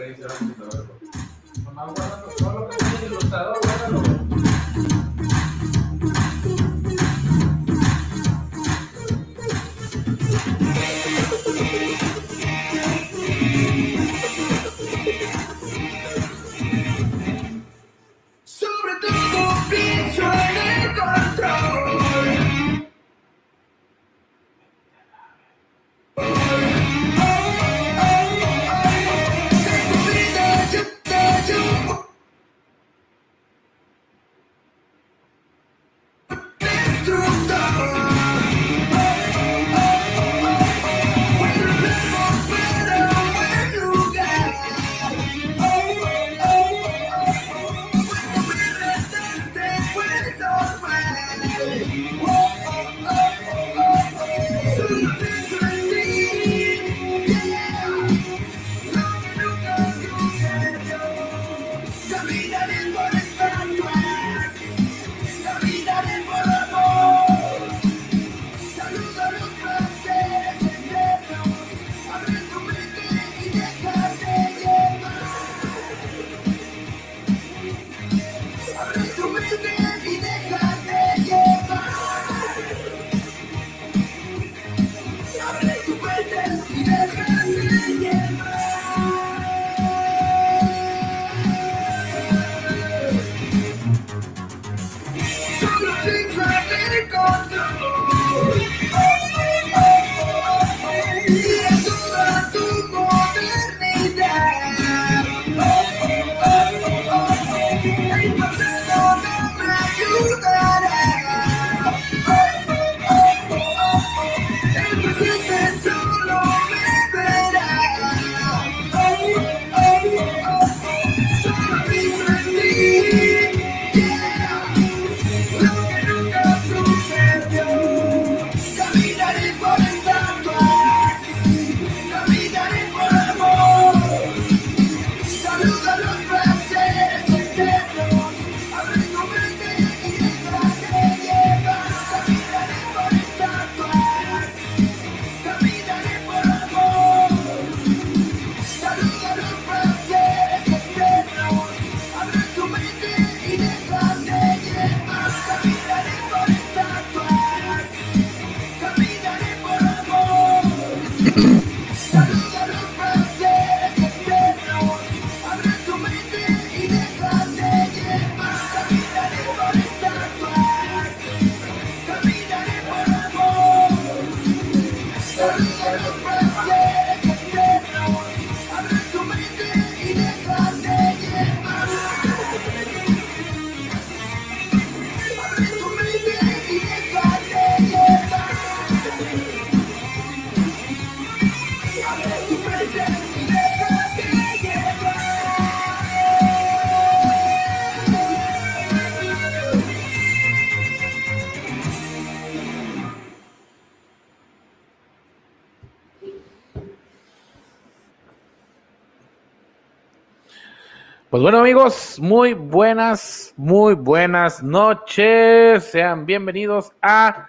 Con agua, todo lo que tiene el ilustrador. Pues bueno amigos, muy buenas, muy buenas noches. Sean bienvenidos a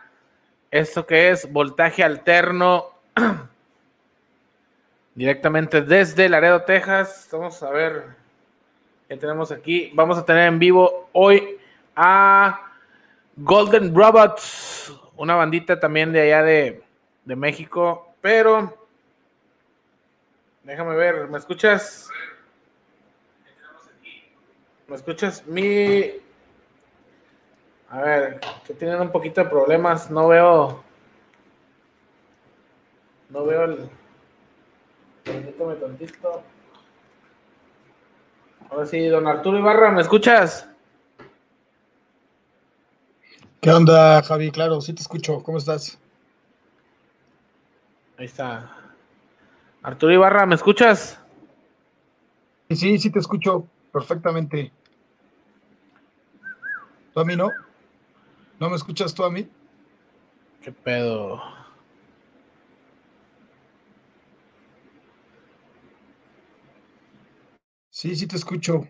esto que es voltaje alterno directamente desde Laredo, Texas. Vamos a ver qué tenemos aquí. Vamos a tener en vivo hoy a Golden Robots, una bandita también de allá de, de México, pero déjame ver, ¿me escuchas? ¿Me escuchas? Mi. A ver, que tienen un poquito de problemas. No veo. No veo el. Permítame tantito. Ahora sí, don Arturo Ibarra, ¿me escuchas? ¿Qué onda, Javi? Claro, sí te escucho. ¿Cómo estás? Ahí está. Arturo Ibarra, ¿me escuchas? Sí, sí te escucho perfectamente. ¿Tú a mí no? ¿No me escuchas tú a mí? ¿Qué pedo? Sí, sí te escucho.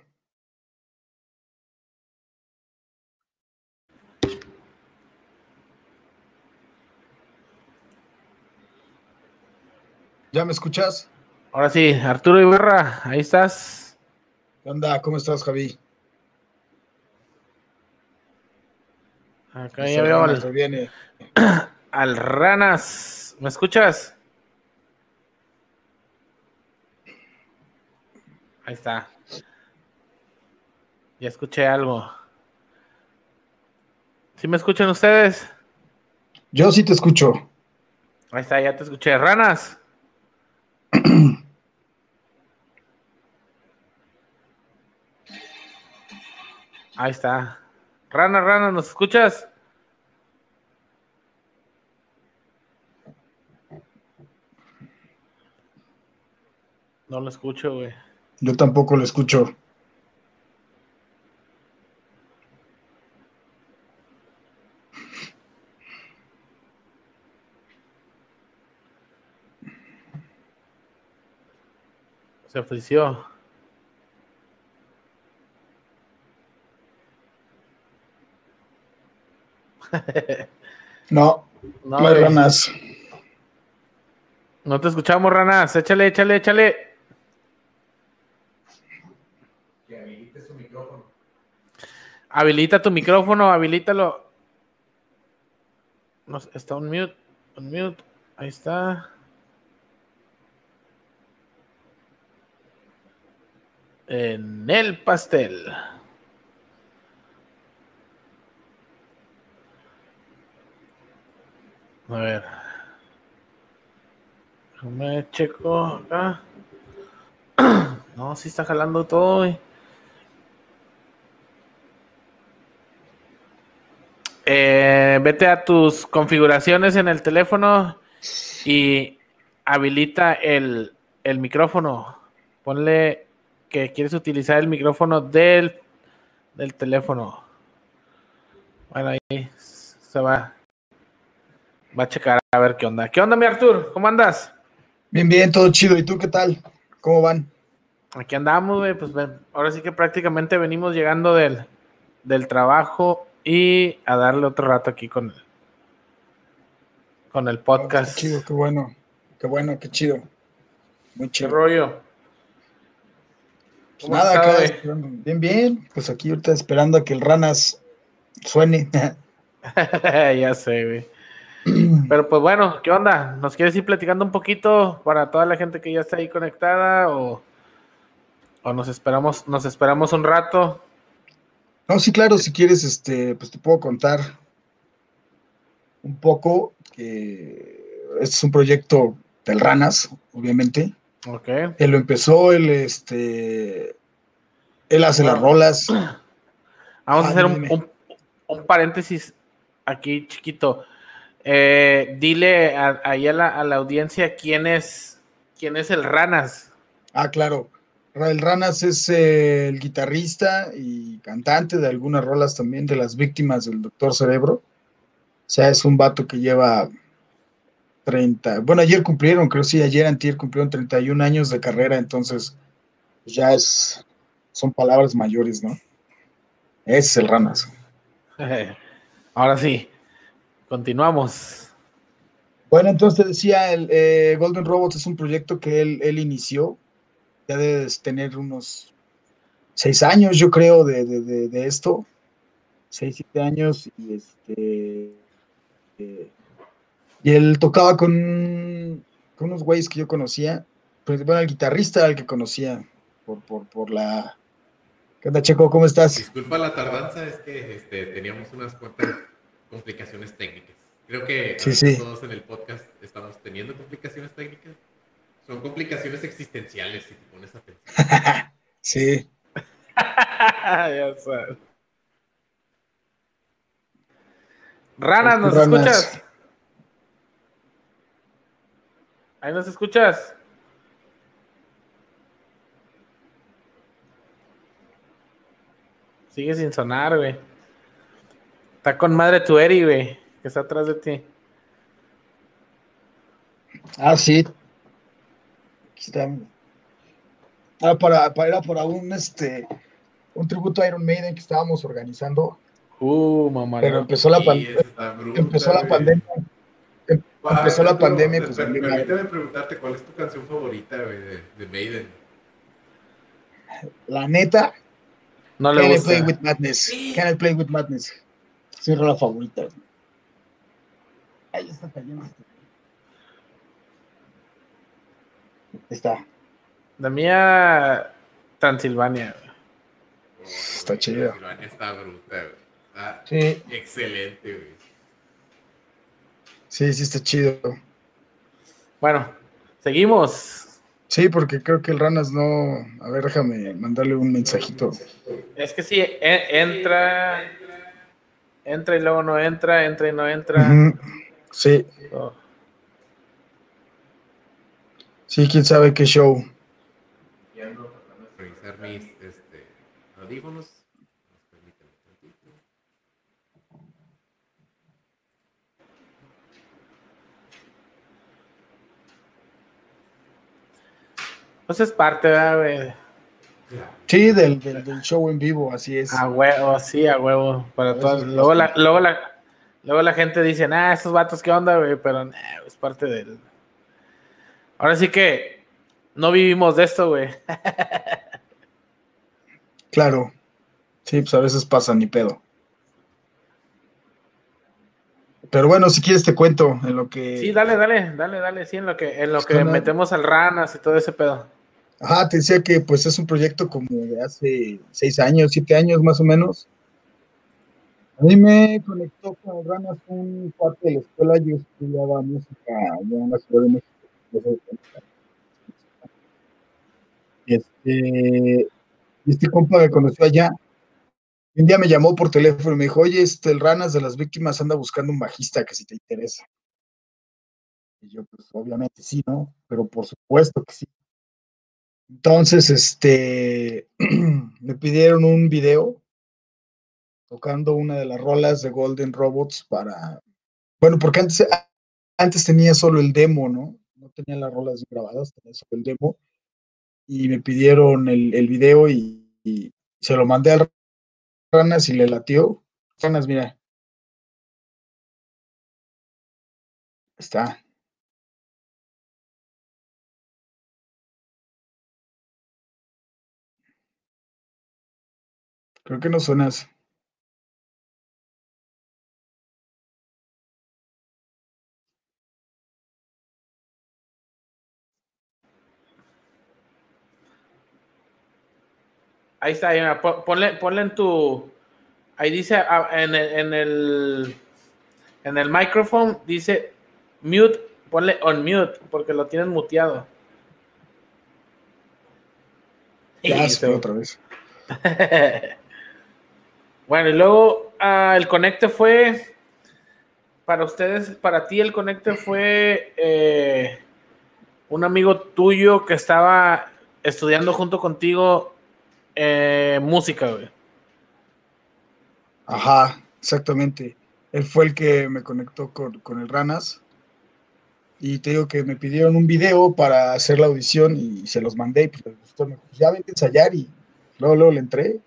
¿Ya me escuchas? Ahora sí, Arturo Ibarra, ahí estás. ¿Qué onda? ¿Cómo estás, Javi? Acá ya veo al, viene. al Ranas. ¿Me escuchas? Ahí está. Ya escuché algo. ¿Sí me escuchan ustedes? Yo sí te escucho. Ahí está, ya te escuché. Ranas. Ahí está. Rana, rana, ¿nos escuchas? No lo escucho, güey. Yo tampoco lo escucho. Se ofreció. no, no, hay ranas. No te escuchamos, ranas. Échale, échale, échale. Que habilite su micrófono. Habilita tu micrófono, habilítalo. No, está un mute, un mute. Ahí está. en el pastel. A ver. Me checo acá. No, si está jalando todo. Eh, vete a tus configuraciones en el teléfono y habilita el, el micrófono. Ponle que quieres utilizar el micrófono del, del teléfono. Bueno, ahí se va. Va a checar a ver qué onda. ¿Qué onda, mi Artur? ¿Cómo andas? Bien, bien, todo chido. ¿Y tú qué tal? ¿Cómo van? Aquí andamos, güey. Pues ahora sí que prácticamente venimos llegando del, del trabajo y a darle otro rato aquí con, con el podcast. qué chido, qué bueno. Qué bueno, qué chido. Muy chido. ¿Qué rollo? Pues nada, acá bien, bien. Pues aquí ahorita esperando a que el Ranas suene. ya sé, güey. Pero pues bueno, ¿qué onda? ¿Nos quieres ir platicando un poquito para toda la gente que ya está ahí conectada o, o nos esperamos, nos esperamos un rato? No, sí, claro, si quieres, este, pues te puedo contar un poco que este es un proyecto del Ranas, obviamente. Okay. Él lo empezó, él este él hace las rolas. Vamos a hacer un, paréntesis aquí chiquito. Eh, dile ahí a, la, audiencia quién es quién es el Ranas. Ah, claro. El Ranas es el guitarrista y cantante de algunas rolas también de las víctimas del Doctor Cerebro. O sea, es un vato que lleva 30, bueno, ayer cumplieron, creo sí, ayer antier cumplieron 31 años de carrera, entonces pues, ya es, son palabras mayores, ¿no? Ese es el Ranas. Ahora sí, continuamos. Bueno, entonces te decía, el eh, Golden Robots es un proyecto que él, él inició, ya debes tener unos seis años, yo creo, de, de, de, esto, seis, siete años, y este... Eh, y él tocaba con, unos güeyes que yo conocía. Pues, bueno, el guitarrista era el que conocía por, por, por la... ¿Qué onda, Checo? ¿Cómo estás? Disculpa la tardanza, es que este, teníamos unas cuantas complicaciones técnicas. Creo que todos en el podcast estamos teniendo complicaciones técnicas. Son complicaciones existenciales, si te pones a pensar. sí. ya sabes. Ranas, ¿nos escuchas? Ahí nos escuchas. Sigue sin sonar, güey. Está con madre tu Eri, güey, que está atrás de ti. Ah, sí. está. Ah, para, para, era para un este un tributo a Iron Maiden que estábamos organizando. Uh, mamá. Pero empezó la, empezó la pandemia empezó la pandemia, pues... Permítame preguntarte, ¿cuál es tu canción favorita, de, de Maiden? La neta... No le Can gusta. I Play With Madness. Can I Play With Madness. Es mi rola favorita. Ahí está cayendo. Está. La mía, Transilvania. Oh, Está güey, chido. Transilvania Está bruta, güey. Está Sí, excelente, güey. sí, sí está chido. Bueno, seguimos. Sí, porque creo que el Ranas no. A ver, déjame mandarle un mensajito. Es que sí, e- entra, entra y luego no entra, entra y no entra. Sí, Oh. sí, quién sabe qué show. Y ando tratando de revisar mis este, audífonos. Pues es parte, ¿verdad, güey? Sí, del, del, del show en vivo, así es. A huevo, sí, a huevo. Para todas. Luego la, luego la, luego la gente dice, ah, estos vatos, ¿qué onda, güey? Pero nah, es parte del. Ahora sí que no vivimos de esto, güey. Claro. Sí, pues a veces pasa ni pedo. Pero bueno, si quieres te cuento en lo que. Sí, dale, dale, dale, dale, sí, en lo que, en lo que Suena- metemos al ranas y todo ese pedo. Ajá, te decía que pues es un proyecto como de hace seis años, siete años más o menos. A mí me conectó con Ranas un parte de la escuela, yo estudiaba música allá en la Ciudad de México. este, este compa me conoció allá. Un día me llamó por teléfono y me dijo, oye, este, el Ranas de las víctimas anda buscando un bajista que si te interesa. Y yo, pues obviamente sí, ¿no? Pero por supuesto que sí. Entonces, este, me pidieron un video tocando una de las rolas de Golden Robots para, bueno, porque antes, antes tenía solo el demo, ¿no? No tenía las rolas grabadas, tenía solo el demo. Y me pidieron el, el video y, se lo mandé al Ranas y le latió. Ranas, mira. Está. Creo que no suenas. Ahí está, ahí, ponle, ponle en tu. Ahí dice ah, en el, en el en el micrófono dice mute, ponle on mute, porque lo tienen muteado. Ya se otra vez. bueno, y luego ah, el conecte fue. Para ustedes, para ti, el conecte fue eh, un amigo tuyo que estaba estudiando junto contigo eh, música. Ajá, exactamente. Él fue el que me conectó con, con el Ranas. Y te digo que me pidieron un video para hacer la audición y se los mandé. Pues "Pues ya vente a ensayar y luego, luego le entré.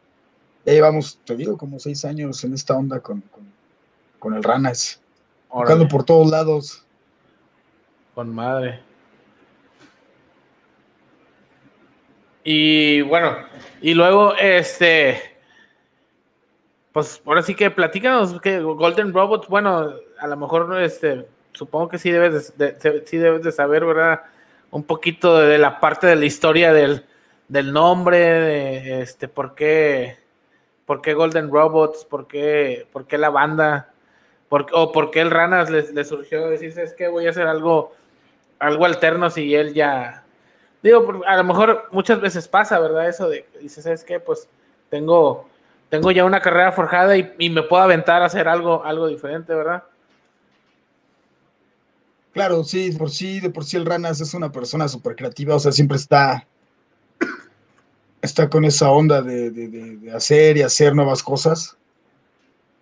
Ya llevamos, te digo, como seis años en esta onda con, con, con el Ranas. Tocando por todos lados. con madre. Y bueno, y luego este. Pues ahora sí que platícanos que Golden Robots, bueno, a lo mejor este, supongo que sí debes de, de- sí debes de saber, ¿verdad? Un poquito de, la parte de la historia del, del nombre, de este, por qué, por qué Golden Robots, por qué, por qué la banda, por, o por qué el Ranas le, surgió decirse es que voy a hacer algo, algo alterno si él ya. Digo, a lo mejor muchas veces pasa, ¿verdad? Eso de dices, es que pues tengo tengo ya una carrera forjada y, y me puedo aventar a hacer algo, algo diferente, ¿verdad? Claro, sí, por sí, de por sí el Ranas es una persona súper creativa, o sea, siempre está, está con esa onda de, de- de- hacer y hacer nuevas cosas.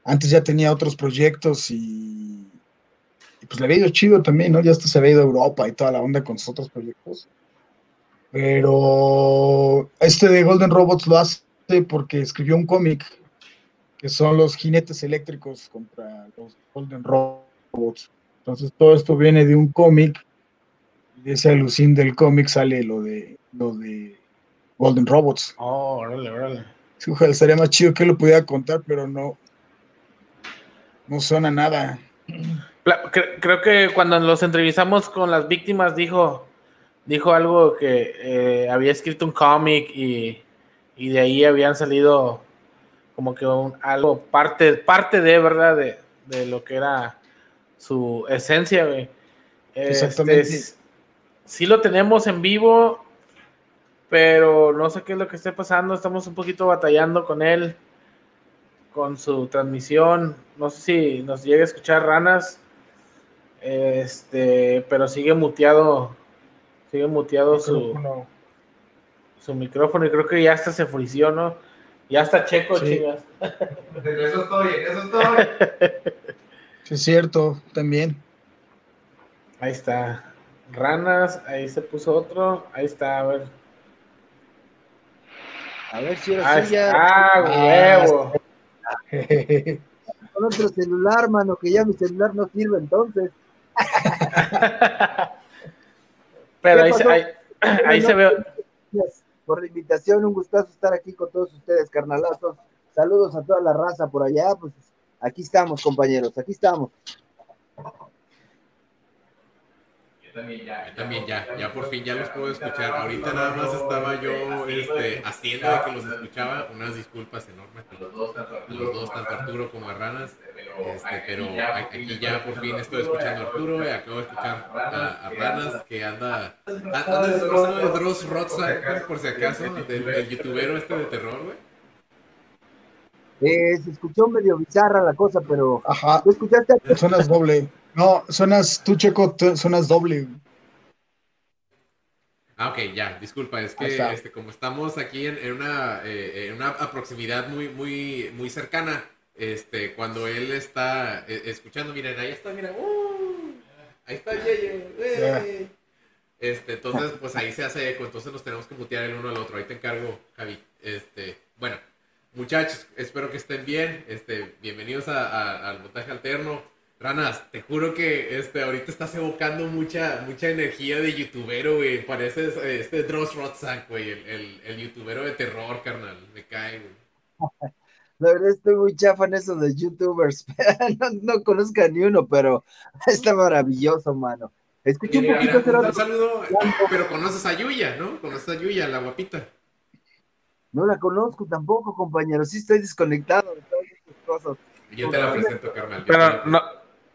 Antes ya tenía otros proyectos y, y pues le había ido chido también, ¿no? Ya hasta se había ido a Europa y toda la onda con sus otros proyectos. Pero este de Golden Robots lo hace porque escribió un cómic que son los jinetes eléctricos contra los Golden Robots. Entonces todo esto viene de un cómic, de ese alucín del cómic sale lo de lo de Golden Robots. Oh, órale, órale. Sí, ojalá estaría más chido que lo pudiera contar, pero no, no suena nada. Creo que cuando los entrevistamos con las víctimas dijo, dijo algo que eh, había escrito un cómic y, de ahí habían salido como que algo parte, parte de verdad de, lo que era su esencia, Exactamente. Este, sí lo tenemos en vivo, pero no sé qué es lo que esté pasando. Estamos un poquito batallando con él, con su transmisión. No sé si nos llega a escuchar ranas. Este, pero sigue muteado, sigue muteado su, su micrófono y creo que ya hasta se frició, ¿no? Ya está checo, chicas. eso estoy, eso estoy. Sí, es cierto, también. Ahí está. Ranas, ahí se puso otro. Ahí está, a ver. A ver si ahora sí ya. Ah, huevo. Con otro celular, mano, que ya mi celular no sirve entonces. Pero ahí, ahí, se ve. Por la invitación, un gustazo estar aquí con todos ustedes, carnalazos. Saludos a toda la raza por allá. Pues aquí estamos, compañeros, aquí estamos. También ya. también ya, ya por fin ya los puedo escuchar. Ahorita nada más estaba yo este, haciendo de que los escuchaba. Unas disculpas enormes a los dos, tanto Arturo como a Ranas. Este, pero aquí ya por fin estoy escuchando a Arturo y acabo de escuchar a, Ranas que anda. Anda disfrazado de Dross Rotzak, por si acaso, del, youtubero este de terror, güey. Eh, se escuchó medio bizarra la cosa, pero. Ajá. ¿Tú escuchaste? Suenas doble. No, suenas, tú Checo, suenas doble. Ah, ok, ya, disculpa, es que este, como estamos aquí en, una, eh, en una proximidad muy, muy, muy cercana, este, cuando él está eh, escuchando, miren, ahí está, mira, uh, ahí está Yeye, este, entonces, pues ahí se hace eco, entonces nos tenemos que mutear el uno al otro, ahí te encargo, Javi, este, bueno, muchachos, espero que estén bien, este, bienvenidos al montaje alterno, Ranas, te juro que este, ahorita estás evocando mucha, mucha energía de youtubero, güey. Pareces este Dross Rotzak, güey, el, el, youtubero de terror, carnal. Me cae, güey. La verdad estoy muy chafa en eso de youtubers. no, no conozco a ni uno, pero está maravilloso, mano. Escucha un poquito. un saludo, pero conoces a Yuya, ¿no? Conoces a Yuya, la guapita. No la conozco tampoco, compañero. Sí estoy desconectado de todas estas cosas. Yo te la presento, carnal. Pero no,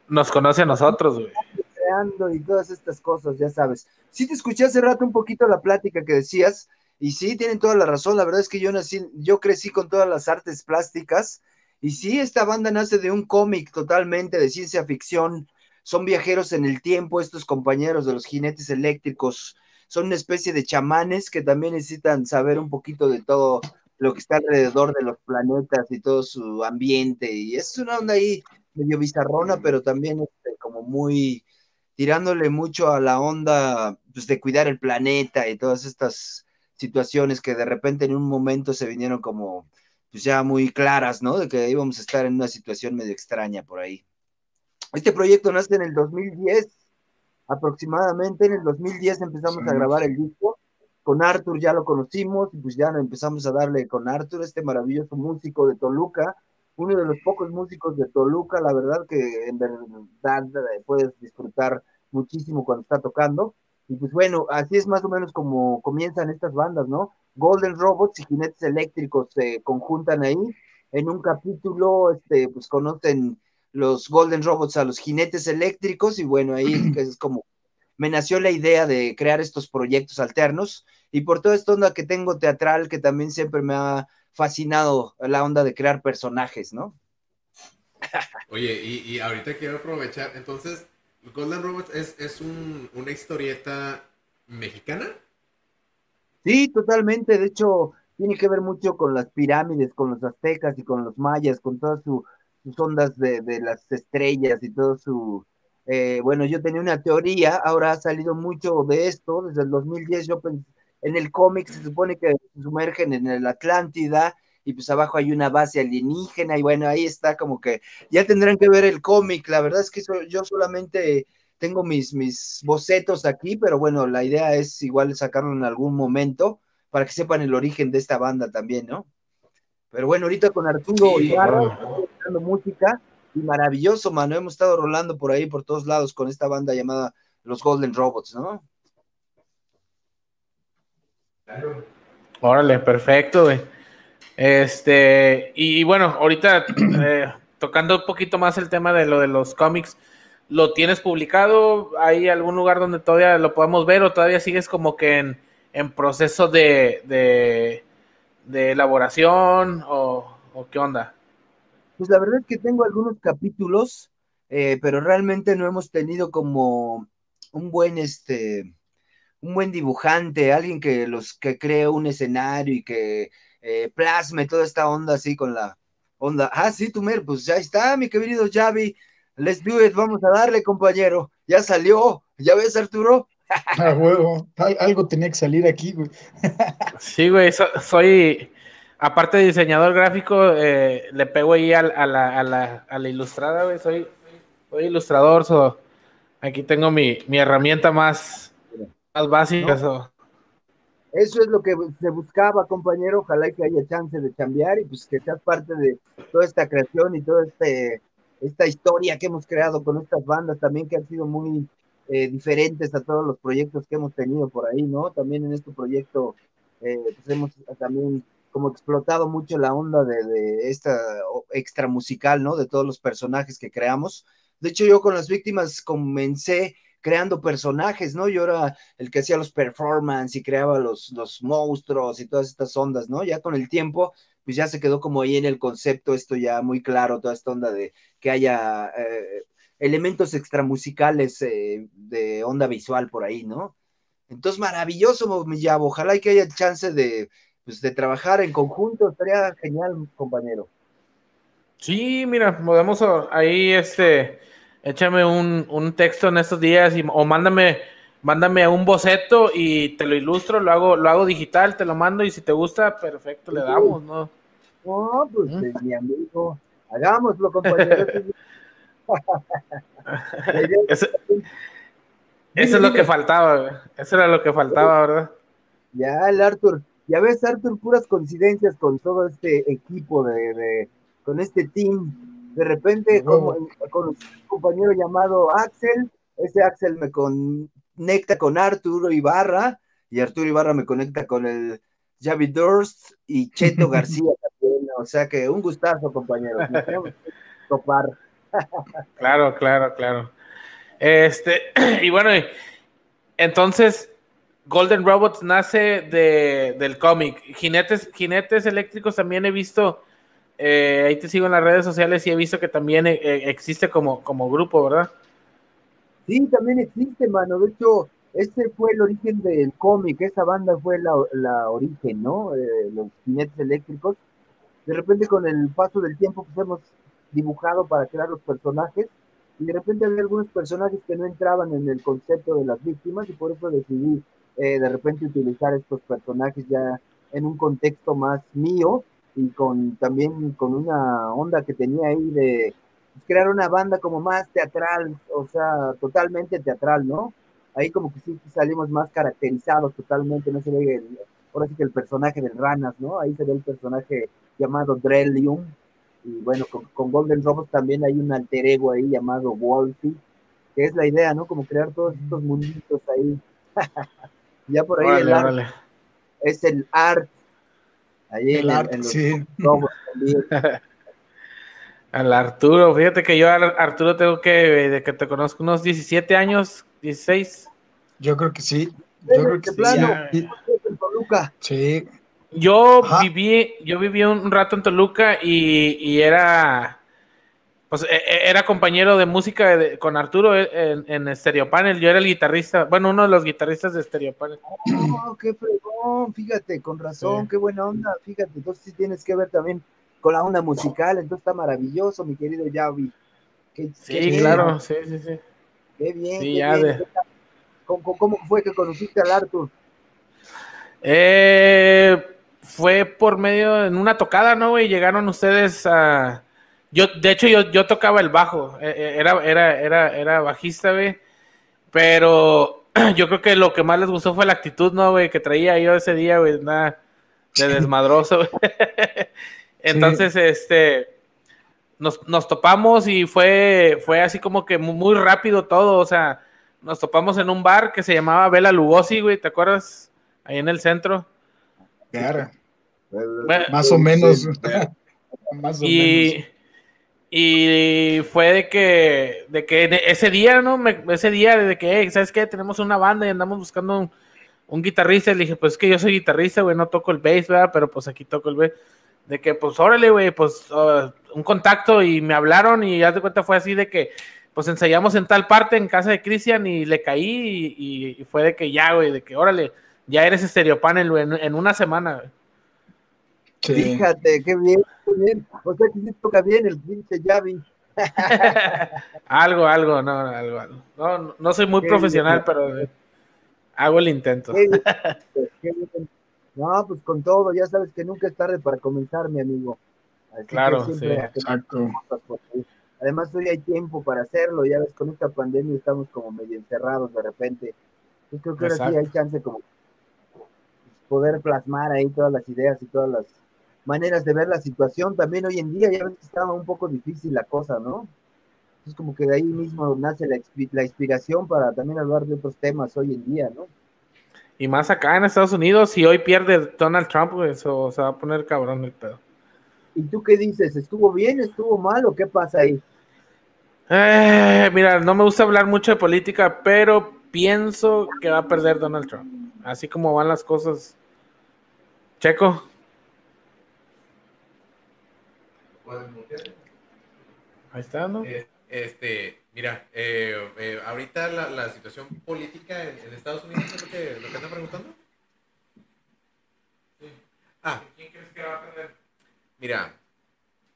nos conoce a nosotros, güey. Creando y todas estas cosas, ya sabes. Sí te escuché hace rato un poquito la plática que decías, y sí, tienen toda la razón. La verdad es que yo nací, yo crecí con todas las artes plásticas, y sí, esta banda nace de un cómic totalmente de ciencia ficción. Son viajeros en el tiempo, estos compañeros de los jinetes eléctricos. Son una especie de chamanes que también necesitan saber un poquito de todo lo que está alrededor de los planetas y todo su ambiente. Y es una onda ahí medio bizarrona, pero también este, como muy tirándole mucho a la onda pues, de cuidar el planeta y todas estas situaciones que de repente en un momento se vinieron como pues ya muy claras, ¿no? De que íbamos a estar en una situación medio extraña por ahí. Este proyecto nace en el 2010, aproximadamente en el 2010 empezamos a grabar el disco. Con Arthur ya lo conocimos y pues ya empezamos a darle con Arthur, este maravilloso músico de Toluca, uno de los pocos músicos de Toluca, la verdad que en verdad puedes disfrutar muchísimo cuando está tocando. Y pues bueno, así es más o menos como comienzan estas bandas, ¿no? Golden Robots y Jinetes Eléctricos se conjuntan ahí. En un capítulo, este, pues conocen los Golden Robots a los Jinetes Eléctricos y bueno, ahí es como me nació la idea de crear estos proyectos alternos y por toda esta onda que tengo teatral que también siempre me ha fascinado la onda de crear personajes, ¿no? Oye, y, ahorita quiero aprovechar, entonces, Golden Robots es, es una historieta mexicana. Sí, totalmente, de hecho, tiene que ver mucho con las pirámides, con los aztecas y con los mayas, con todas sus ondas de, las estrellas y todo su... Eh, bueno, yo tenía una teoría, ahora ha salido mucho de esto, desde el 2010 yo pensé en el cómic se supone que se sumergen en el Atlántida y pues abajo hay una base alienígena y bueno, ahí está como que ya tendrán que ver el cómic, la verdad es que yo solamente tengo mis, mis bocetos aquí, pero bueno, la idea es igual sacarlo en algún momento para que sepan el origen de esta banda también, ¿no? Pero bueno, ahorita con Arturo y Ibarra, música y maravilloso, mano, hemos estado rolando por ahí, por todos lados con esta banda llamada Los Golden Robots, ¿no? Órale, perfecto, güey. Este, y, bueno, ahorita eh, tocando un poquito más el tema de lo de los cómics, ¿lo tienes publicado? ¿Hay algún lugar donde todavía lo podamos ver o todavía sigues como que en, en proceso de, de, elaboración o, qué onda? Pues la verdad es que tengo algunos capítulos, eh, pero realmente no hemos tenido como un buen este un buen dibujante, alguien que los que cree un escenario y que eh, plasme toda esta onda así con la onda. Ah, sí, Tumer, pues ya está, mi querido Javi. Let's do it, vamos a darle, compañero. Ya salió, ¿ya ves, Arturo? Ah, huevo, algo tenía que salir aquí, güey. sí, güey, soy, aparte de diseñador gráfico, eh, le pego ahí a, la, a, la, a la ilustrada, güey, soy, soy ilustrador, so, aquí tengo mi, mi herramienta más, más básica. Eso es lo que se buscaba, compañero, ojalá que haya chance de cambiar y pues que seas parte de toda esta creación y toda este, esta historia que hemos creado con estas bandas también que han sido muy eh, diferentes a todos los proyectos que hemos tenido por ahí, ¿no? También en este proyecto eh, pues hemos también como explotado mucho la onda de, esta extra musical, ¿no? De todos los personajes que creamos. De hecho, yo con las víctimas comencé creando personajes, ¿no? Yo era el que hacía los performance y creaba los, los monstruos y todas estas ondas, ¿no? Ya con el tiempo, pues ya se quedó como ahí en el concepto esto ya muy claro, toda esta onda de que haya eh, elementos extramusicales eh, de onda visual por ahí, ¿no? Entonces, maravilloso, Millavo. Ojalá y que haya chance de, pues, de trabajar en conjunto. Estaría genial, compañero. Sí, mira, podemos ahí, este, échame un, texto en estos días y, o mándame, mándame un boceto y te lo ilustro, lo hago, lo hago digital, te lo mando y si te gusta, perfecto, le damos, ¿no? No, pues, mi amigo, hagámoslo, compañero. eso, es lo que faltaba, eso era lo que faltaba, ¿verdad? Ya, el Arthur, ya ves, Arthur, puras coincidencias con todo este equipo de, con este team. De repente, como, con un compañero llamado Axel, ese Axel me conecta con Arturo Ibarra, y Arturo Ibarra me conecta con el Javi Durst y Cheto García también. O sea que un gustazo, compañero. topar. Claro, claro, claro. Este, y bueno, entonces Golden Robots nace de, del cómic. Jinetes, jinetes eléctricos también he visto, eh, ahí te sigo en las redes sociales y he visto que también eh, eh, existe como, como grupo, ¿verdad? Sí, también existe, mano. De hecho, este fue el origen del cómic, esa banda fue la, la origen, ¿no? los jinetes eléctricos. De repente, con el paso del tiempo, pues hemos dibujado para crear los personajes y de repente había algunos personajes que no entraban en el concepto de las víctimas y por eso decidí eh, de repente utilizar estos personajes ya en un contexto más mío y con también con una onda que tenía ahí de crear una banda como más teatral, o sea, totalmente teatral, ¿no? Ahí como que sí salimos más caracterizados totalmente, no se ve el, ahora sí que el personaje del Ranas, ¿no? Ahí se ve el personaje llamado Drellium, y bueno, con, Golden Robots también hay un alter ego ahí llamado Wolfie, que es la idea, ¿no? Como crear todos estos munditos ahí. ya por ahí el art, es el art. Ahí el art, sí. Al Arturo, fíjate que yo Arturo tengo que, de que te conozco unos 17 años, 16. Yo creo que sí. Yo creo que sí. Sí. Yo viví, yo viví un rato en Toluca y, era, pues, e, e, era compañero de música con Arturo en, en Stereo Panel. Yo era el guitarrista, bueno, uno de los guitarristas de Stereo Panel. Oh, qué fregón, fíjate, con razón, qué buena onda, fíjate. Entonces sí tienes que ver también con la onda musical, entonces está maravilloso, mi querido Javi. sí, claro, sí, sí, sí. Qué bien. ¿Cómo, ¿Cómo, fue que conociste al Artur? Eh fue por medio, en una tocada, ¿no, güey? Llegaron ustedes a... Yo, de hecho, yo, yo tocaba el bajo, e, e, era, era, era, era bajista, güey, pero yo creo que lo que más les gustó fue la actitud, ¿no, güey? Que traía yo ese día, güey, nada de desmadroso, güey. Entonces, este, nos, nos, topamos y fue, fue así como que muy rápido todo, o sea, nos topamos en un bar que se llamaba Vela Lugosi, güey, ¿te acuerdas? Ahí en el centro. Claro. más o menos. más o y, menos. Y fue de que, de que ese día, ¿no? ese día de que, ¿sabes qué? Tenemos una banda y andamos buscando un, guitarrista. Le dije, pues es que yo soy guitarrista, güey, no toco el bass, ¿verdad? Pero pues aquí toco el bass. De que, pues órale, güey, pues uh, un contacto y me hablaron y ya de cuenta fue así de que, pues ensayamos en tal parte en casa de Cristian y le caí y, fue de que ya, güey, de que órale, ya eres estereopanel, güey, en, una semana, güey. Fíjate, qué bien, qué bien. O sea que sí toca bien el pinche Javi. algo, algo, no, algo, algo. No, no soy muy profesional, pero eh, hago el intento. no, pues con todo, ya sabes que nunca es tarde para comenzar, mi amigo. claro, sí, exacto. Además, hoy hay tiempo para hacerlo, ya ves, con esta pandemia estamos como medio encerrados de repente. Yo creo que ahora sí hay chance como poder plasmar ahí todas las ideas y todas las maneras de ver la situación. También hoy en día ya ves que estaba un poco difícil la cosa, ¿no? Es como que de ahí mismo nace la, la inspiración para también hablar de otros temas hoy en día, ¿no? Y más acá en Estados Unidos, si hoy pierde Donald Trump, pues, eso se va a poner cabrón el pedo. ¿Y tú qué dices? ¿Estuvo bien? ¿Estuvo mal? ¿O qué pasa ahí? Eh, mira, no me gusta hablar mucho de política, pero pienso que va a perder Donald Trump. Así como van las cosas. Checo. Ahí está, ¿no? Este, mira, eh, eh, ahorita la, situación política en, Estados Unidos es lo que, lo que están preguntando. Ah. ¿Quién crees que va a perder? Mira,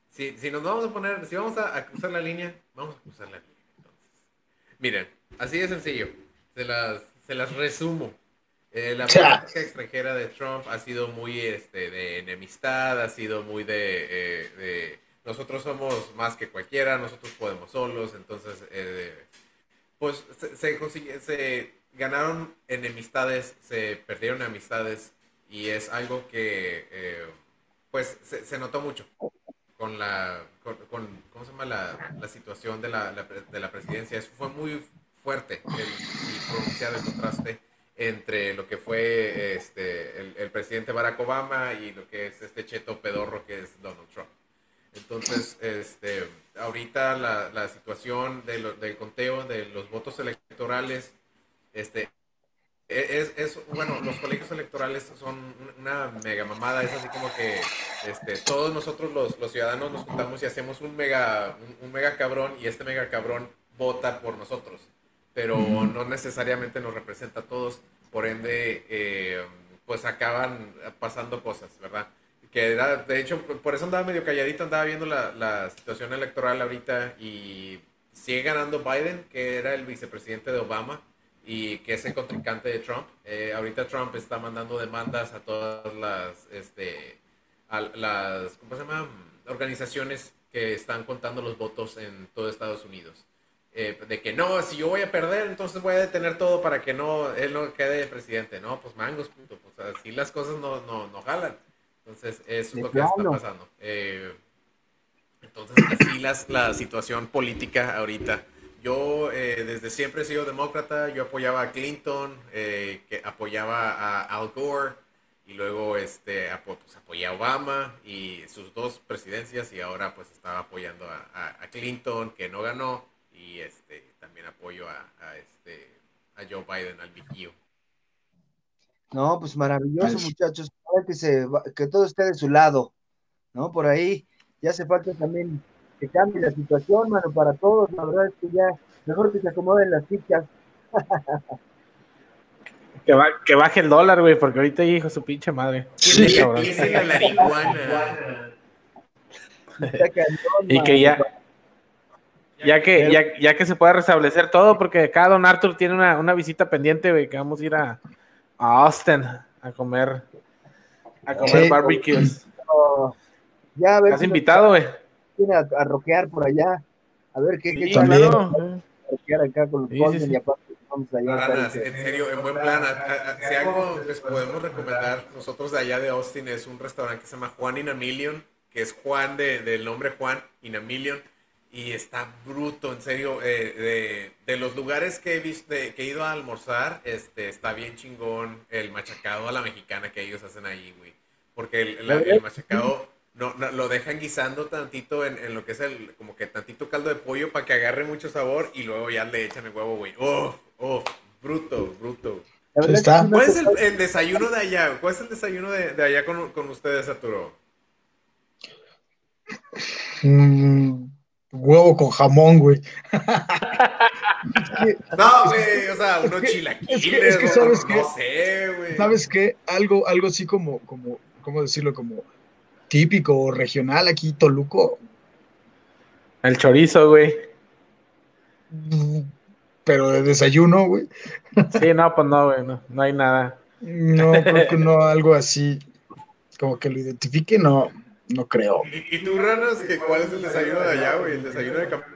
si, si nos vamos a poner, si vamos a, cruzar la línea, vamos a cruzar la línea. Entonces, miren, así de sencillo, se las, se las resumo. Eh, la política extranjera de Trump ha sido muy este, de enemistad, ha sido muy de, de nosotros somos más que cualquiera, nosotros podemos solos, entonces, eh, pues se, se, ganaron enemistades, se perdieron amistades y es algo que, eh, pues, se, notó mucho con la, con, ¿cómo se llama? La, la situación de la, de la presidencia. Eso fue muy fuerte el, y pronunciado el contraste entre lo que fue este, el, presidente Barack Obama y lo que es este cheto pedorro que es Donald Trump. Entonces, este, ahorita la, la situación de del conteo de los votos electorales, este, e, es, es, bueno, los colegios electorales son una mega mamada, es así como que este, todos nosotros los, los ciudadanos nos juntamos y hacemos un mega, un, mega cabrón y este mega cabrón vota por nosotros, pero no necesariamente nos representa a todos, por ende, eh, pues acaban pasando cosas, ¿verdad? que era, de hecho, por eso andaba medio calladito, andaba viendo la, la, situación electoral ahorita y sigue ganando Biden, que era el vicepresidente de Obama y que es el contrincante de Trump. Eh, ahorita Trump está mandando demandas a todas las, este, a las, ¿cómo se llama? Organizaciones que están contando los votos en todo Estados Unidos. Eh, de que no, si yo voy a perder, entonces voy a detener todo para que no, él no quede presidente. No, pues mangos, puto. Pues así las cosas no, no, no jalan. Entonces, eso es lo que está pasando. Eh, entonces, así las, la situación política ahorita. Yo eh, desde siempre he sido demócrata, yo apoyaba a Clinton, eh, que apoyaba a Al Gore y luego este, pues, apoyé a Obama y sus dos presidencias y ahora pues estaba apoyando a, Clinton que no ganó y este, también apoyo a, este, a Joe Biden, al viejillo. No, pues maravilloso, muchachos. Que, se, que todo esté de su lado, ¿no? Por ahí ya hace falta también que cambie la situación, mano, para todos. La verdad es que ya mejor que se acomoden las fichas. Que, que baje el dólar, güey, porque ahorita hijo su pinche madre. y que ya, ya que, ya, ya, que se pueda restablecer todo, porque acá Don Arthur tiene una, una visita pendiente, güey, que vamos a ir a, a Austin a comer A comer barbecues. ya a ver. ¿Has invitado, güey? Viene a, a roquear por allá. A ver qué, qué roquear acá con los sí, y aparte vamos allá. en serio, en buen plan. si algo les podemos recomendar, nosotros de allá de Austin es un restaurante que se llama Juan in a Million, que es Juan de, del nombre Juan in a Million y está bruto, en serio. Eh, de, los lugares que he visto, que he ido a almorzar, este, está bien chingón el machacado a la mexicana que ellos hacen ahí, güey. Porque el, machacado no, lo dejan guisando tantito en, lo que es el, como que tantito caldo de pollo para que agarre mucho sabor y luego ya le echan el huevo, güey. ¡Oh! ¡Oh! Bruto, bruto. ¿Cuál es el, desayuno de allá? ¿Cuál es el desayuno de, allá con, con ustedes, Arturo? Mm, huevo con jamón, güey. no, güey, o sea, unos chilaquiles, es que, ¿sabes no, sé, güey. ¿Sabes qué? Algo, algo así como, como, ¿cómo decirlo? Como típico o regional aquí, Toluco. El chorizo, güey. Pero de desayuno, güey. Sí, no, pues no, güey, no, no hay nada. No, creo que no, algo así, como que lo identifique, no, no creo. ¿Y, tú, Ranas, que cuál es el desayuno de allá, güey? El desayuno de campo.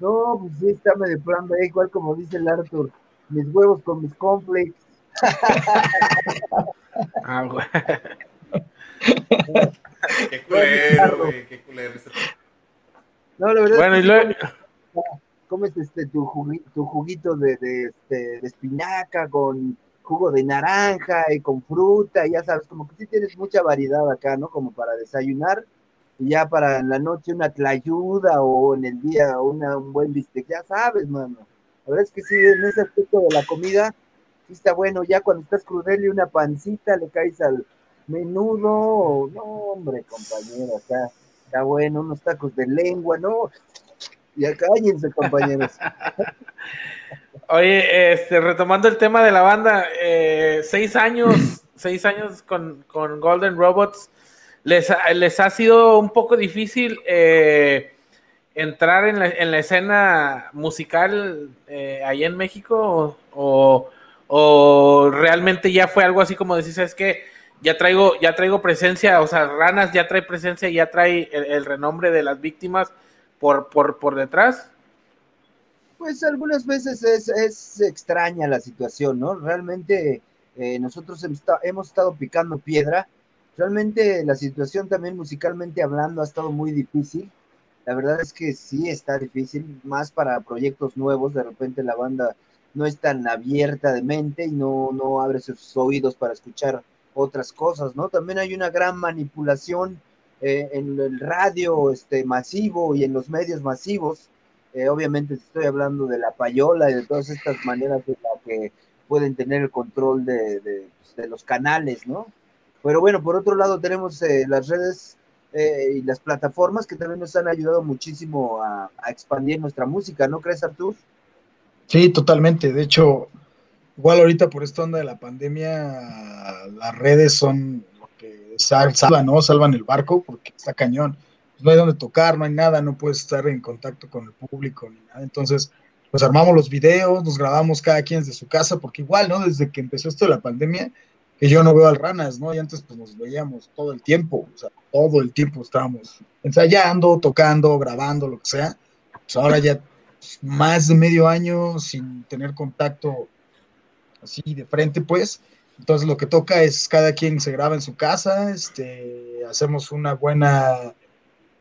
No, pues sí, está medio plan ahí, igual como dice el Arthur. Mis huevos con mis complex. ah, güey. qué culero, güey, qué culero. No, la verdad. Bueno, y luego. Comes este, tu, juguito, tu juguito de, de, este, de espinaca con jugo de naranja y con fruta, ya sabes, como que sí tienes mucha variedad acá, ¿no? Como para desayunar, y ya para la noche una tlayuda o en el día una, un buen bistec, ya sabes, mano. La verdad es que sí, en ese aspecto de la comida, sí está bueno, ya cuando estás crudel y una pancita le caes al menudo, no, hombre, compañero, acá está bueno, unos tacos de lengua, no, ya cállense, compañeros. Oye, este, retomando el tema de la banda, eh, seis años, seis años con, Golden Robots, les, les, ha sido un poco difícil eh, entrar en la, escena musical eh, ahí en México o, realmente ya fue algo así como decís, es que ya traigo, ya traigo presencia, o sea, Ranas ya trae presencia, ya trae el, renombre de las víctimas por, por, por detrás. Pues algunas veces es, extraña la situación, ¿no? Realmente eh, nosotros hemos estado picando piedra. Realmente la situación también musicalmente hablando ha estado muy difícil. La verdad es que sí está difícil, más para proyectos nuevos. De repente la banda no es tan abierta de mente y no, no abre sus oídos para escuchar otras cosas, ¿no? También hay una gran manipulación eh, en el radio este, masivo y en los medios masivos eh, obviamente estoy hablando de la payola y de todas estas maneras de la que pueden tener el control de, pues, los canales, ¿no? Pero bueno, por otro lado tenemos eh, las redes eh, y las plataformas que también nos han ayudado muchísimo a, expandir nuestra música, ¿no crees, Artur? Sí, totalmente. De hecho, igual ahorita por esta onda de la pandemia, las redes son lo que salvan, ¿no? Salvan el barco porque está cañón no hay donde tocar, no hay nada, no puedes estar en contacto con el público ni nada. Entonces, pues armamos los videos, nos grabamos cada quien desde su casa, porque igual, ¿no? Desde que empezó esto de la pandemia, que yo no veo al Ranas, ¿no? Y antes pues nos veíamos todo el tiempo, o sea, todo el tiempo estábamos ensayando, tocando, grabando, lo que sea. Pues ahora ya más de medio año sin tener contacto así de frente, pues. Entonces lo que toca es cada quien se graba en su casa, este, hacemos una buena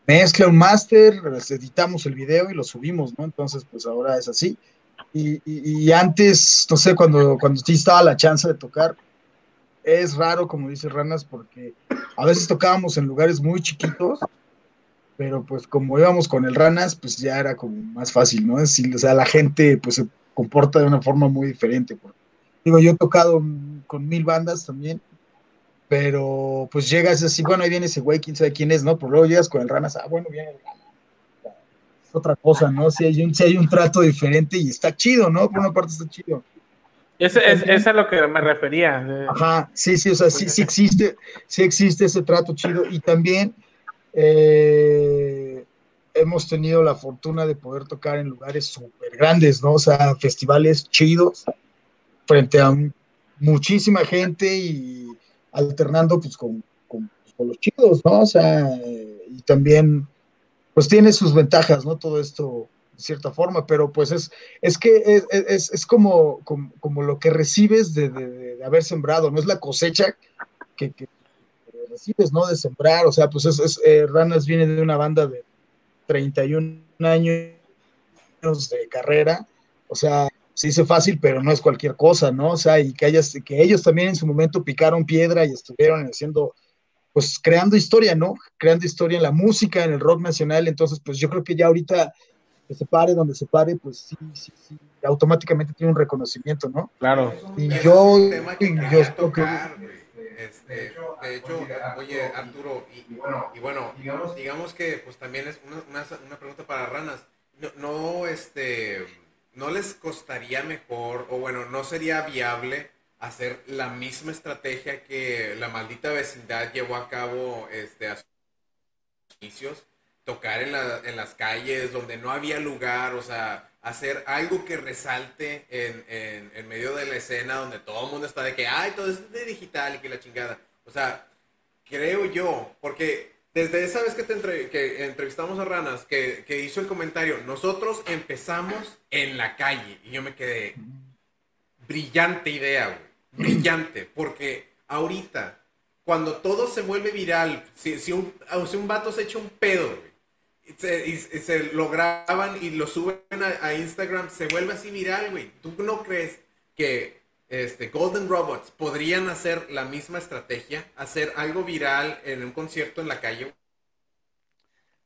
mezcla un máster, editamos el video y lo subimos, ¿no? Entonces, pues ahora es así. Y, antes, no sé, cuando, cuando sí estaba la chance de tocar, es raro, como dice Ranas, porque a veces tocábamos en lugares muy chiquitos, pero pues como íbamos con el Ranas, pues ya era como más fácil, ¿no? Es decir, o sea, la gente pues se comporta de una forma muy diferente. digo, yo he tocado con mil bandas también, pero pues llegas así, bueno, ahí viene ese güey, quién sabe quién es, ¿no? Pero luego llegas con el ranas, ah, bueno, viene el ranas. Es otra cosa, ¿no? Si hay, un, si hay un trato diferente y está chido, ¿no? Por una parte está chido. Ese, es, es a lo que me refería. Ajá, sí, sí, o sea, sí, sí existe, sí existe ese trato chido y también eh, hemos tenido la fortuna de poder tocar en lugares súper grandes, ¿no? O sea, festivales chidos frente a muchísima gente y alternando pues con, con, pues, con los chidos, ¿no? O sea, y también pues tiene sus ventajas, ¿no? Todo esto de cierta forma, pero pues es, es que es, es, es como, como, lo que recibes de, de, haber sembrado, no es la cosecha que, que, recibes, ¿no? De sembrar, o sea, pues es, eh, Ranas viene de una banda de 31 años de carrera, o sea, se dice fácil, pero no es cualquier cosa, ¿no? O sea, y que, hayas, que ellos también en su momento picaron piedra y estuvieron haciendo pues creando historia, ¿no? Creando historia en la música, en el rock nacional, entonces pues yo creo que ya ahorita que se pare donde se pare, pues sí, sí, sí, automáticamente tiene un reconocimiento, ¿no? Claro. Y yo, yo tocar, este, de hecho, oye Arturo, y, y, bueno, digamos que pues también es una, una, una pregunta para ranas, no, no, este, no les costaría mejor, o bueno, no sería viable hacer la misma estrategia que la maldita vecindad llevó a cabo este, a sus inicios, tocar en, la, en las calles donde no había lugar, o sea, hacer algo que resalte en, en, en, medio de la escena donde todo el mundo está de que, ay, todo es de digital y que la chingada. O sea, creo yo, porque desde esa vez que, te entrevistamos a Ranas, que, hizo el comentario, nosotros empezamos en la calle y yo me quedé, brillante idea, güey brillante, porque ahorita, cuando todo se vuelve viral, si, un, si un vato se echa un pedo, y se, lo graban y lo suben a, Instagram, se vuelve así viral, güey. ¿Tú no crees que este, Golden Robots podrían hacer la misma estrategia, hacer algo viral en un concierto en la calle?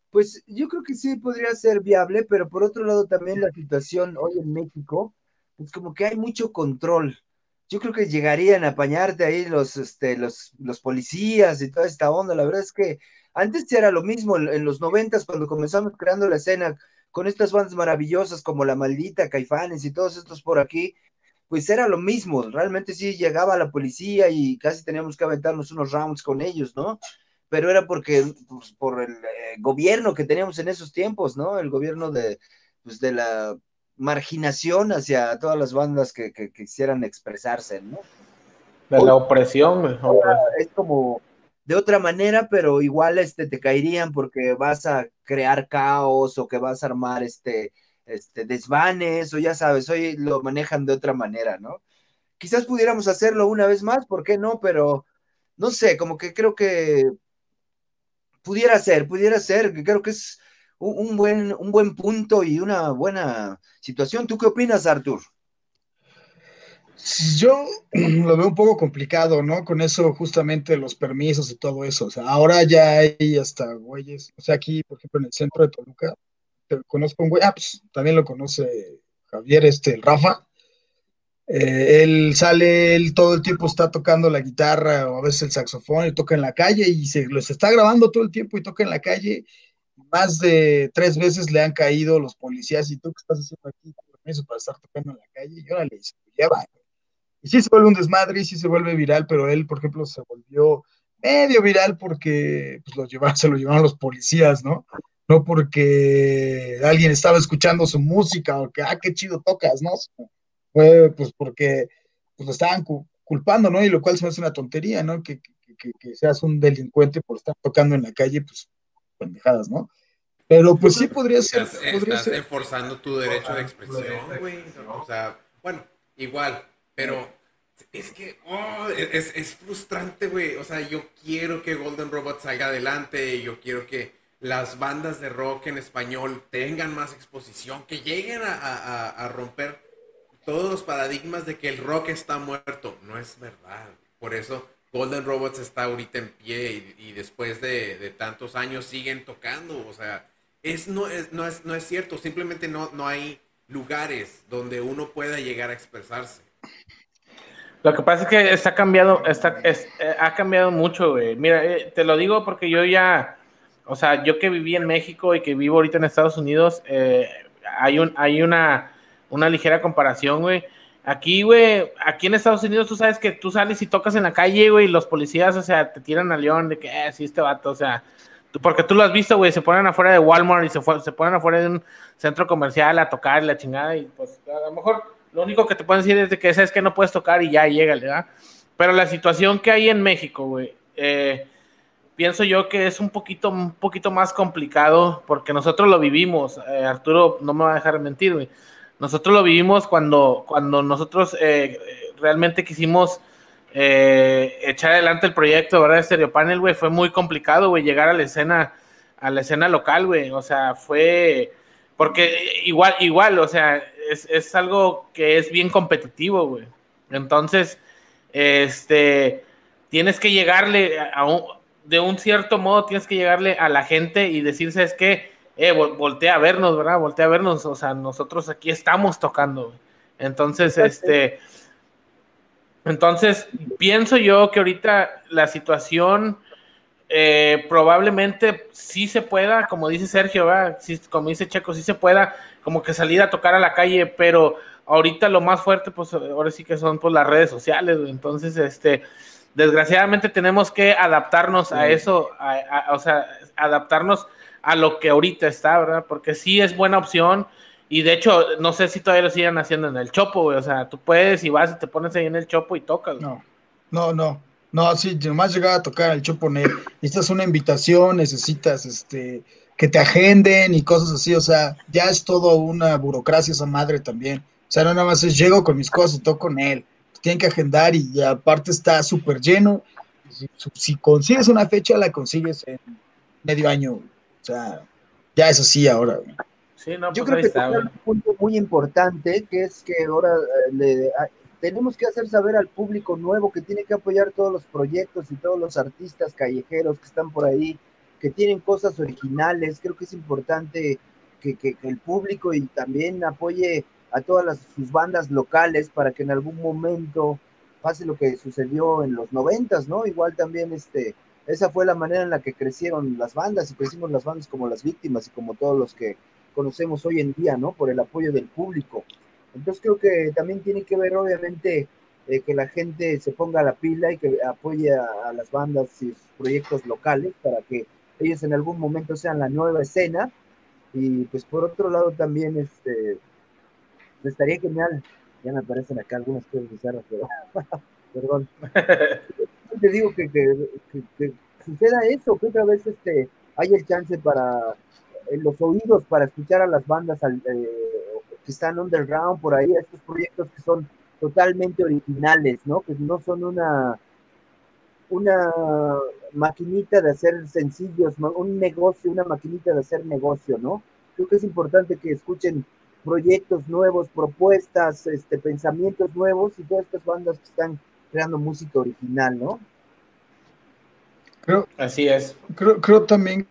Pues yo creo que sí podría ser viable, pero por otro lado también la situación hoy en México es como que hay mucho control yo creo que llegarían a apañarte ahí los, este, los, los policías y toda esta onda. La verdad es que antes era lo mismo en los noventas cuando comenzamos creando la escena con estas bandas maravillosas como La Maldita, Caifanes y todos estos por aquí, pues era lo mismo. Realmente sí llegaba la policía y casi teníamos que aventarnos unos rounds con ellos, ¿no? Pero era porque, pues, por el eh, gobierno que teníamos en esos tiempos, ¿no? El gobierno de, pues, de la marginación hacia todas las bandas que, quisieran expresarse, ¿no? De la opresión. Es como de otra manera, pero igual este, te caerían porque vas a crear caos o que vas a armar este, este desvanes o ya sabes, hoy lo manejan de otra manera, ¿no? Quizás pudiéramos hacerlo una vez más, ¿por qué no? Pero no sé, como que creo que pudiera ser, pudiera ser, que creo que es un, buen, un buen punto y una buena situación. ¿Tú qué opinas, Artur? Yo lo veo un poco complicado, ¿no? Con eso justamente los permisos y todo eso. Ahora ya hay hasta güeyes. O sea, aquí, por ejemplo, en el centro de Toluca, conozco un güey, ah, pues también lo conoce Javier, este, Rafa. Eh, él sale, él todo el tiempo está tocando la guitarra o a veces el saxofón y toca en la calle y se los está grabando todo el tiempo y toca en la calle más de tres veces le han caído los policías y tú qué estás haciendo aquí permiso para estar tocando en la calle y órale, se lo lleva. Y sí se vuelve un desmadre y sí se vuelve viral, pero él, por ejemplo, se volvió medio viral porque pues, lo llevaron, se lo llevaron los policías, ¿no? No porque alguien estaba escuchando su música o que, ah, qué chido tocas, ¿no? Fue pues porque pues, lo estaban culpando, ¿no? Y lo cual se me hace una tontería, ¿no? Que, que, que, seas un delincuente por estar tocando en la calle, pues pendejadas, ¿no? Pero pues sí podría ser. Estás, enforzando tu derecho de expresión, güey. O sea, bueno, igual, pero es que oh, es, es, frustrante, güey. O sea, yo quiero que Golden Robot salga adelante, yo quiero que las bandas de rock en español tengan más exposición, que lleguen a, romper todos los paradigmas de que el rock está muerto. No es verdad. Por eso Golden Robots está ahorita en pie y, después de, tantos años siguen tocando. O sea, es, no, es, no, es, no es cierto. Simplemente no, no hay lugares donde uno pueda llegar a expresarse. Lo que pasa es que está cambiado, está, es, eh, ha cambiado mucho. Mira, eh, te lo digo porque yo ya, o sea, yo que viví en México y que vivo ahorita en Estados Unidos, eh, hay, un, hay una, una ligera comparación, güey Aquí, güey, aquí en Estados Unidos tú sabes que tú sales y tocas en la calle, güey, y los policías, o sea, te tiran al león de que, eh, sí, este vato, o sea, porque tú lo has visto, güey, se ponen afuera de Walmart y se, se ponen afuera de un centro comercial a tocar la chingada, y pues a lo mejor lo único que te pueden decir es de que es que no puedes tocar y ya llega, ¿verdad? Pero la situación que hay en México, güey, eh, pienso yo que es un poquito, un poquito más complicado porque nosotros lo vivimos. Eh, Arturo no me va a dejar mentir, güey. Nosotros lo vivimos cuando, cuando nosotros eh, realmente quisimos echar adelante el proyecto, ¿verdad? Stereo Panel, güey. Fue muy complicado, güey, llegar a la escena, a la escena local, güey. O sea, fue porque igual, igual, o sea, es, es algo que es bien competitivo, güey. Entonces, este, tienes que llegarle a un, de un cierto modo, tienes que llegarle a la gente y decirse es que, eh, voltea a vernos, ¿verdad? Voltea a vernos, o sea, nosotros aquí estamos tocando. Entonces, este, entonces, pienso yo que ahorita la situación eh, probablemente sí se pueda, como dice Sergio, Sí, como dice Checo, sí se pueda como que salir a tocar a la calle, pero ahorita lo más fuerte, pues ahora sí que son pues las redes sociales, entonces, este, desgraciadamente tenemos que adaptarnos a eso, o sea, adaptarnos a lo que ahorita está, ¿verdad? Porque sí es buena opción. Y de hecho, no sé si todavía lo siguen haciendo en el Chopo, güey. O sea, tú puedes y vas y te pones ahí en el Chopo y tocas. No, no, no. No, sí, nomás llegar a tocar el Chopo Necesitas una invitación, necesitas este que te agenden y cosas así. O sea, ya es todo una burocracia esa madre también. O sea, no nada más es llego con mis cosas y toco con él. Tienen que agendar y aparte está súper lleno. Si, consigues una fecha, la consigues en medio año. O sea, ya es así ahora. Sí, no, Yo pues creo que un punto muy importante, que es que ahora eh, le, tenemos que hacer saber al público nuevo que tiene que apoyar todos los proyectos y todos los artistas callejeros que están por ahí, que tienen cosas originales. Creo que es importante que, que, el público y también apoye a todas las, sus bandas locales para que en algún momento pase lo que sucedió en los noventas, ¿no? Igual también este, esa fue la manera en la que crecieron las bandas y crecimos las bandas como las víctimas y como todos los que conocemos hoy en día, ¿no? Por el apoyo del público. Entonces creo que también tiene que ver, obviamente, eh, que la gente se ponga a la pila y que apoye a, las bandas y sus proyectos locales para que ellos en algún momento sean la nueva escena. Y pues por otro lado también, este, estaría genial. Ya me aparecen acá algunas cosas bizarras, pero perdón. Te digo que, que, suceda eso, que otra vez este, hay el chance para en los oídos para escuchar a las bandas al, eh, que están underground por ahí, estos proyectos que son totalmente originales, ¿no? Que no son una, una maquinita de hacer sencillos, un negocio, una maquinita de hacer negocio, ¿no? Creo que es importante que escuchen proyectos nuevos, propuestas, este, pensamientos nuevos y todas estas bandas que están creando música original, ¿no? Creo, Así es. Creo, creo también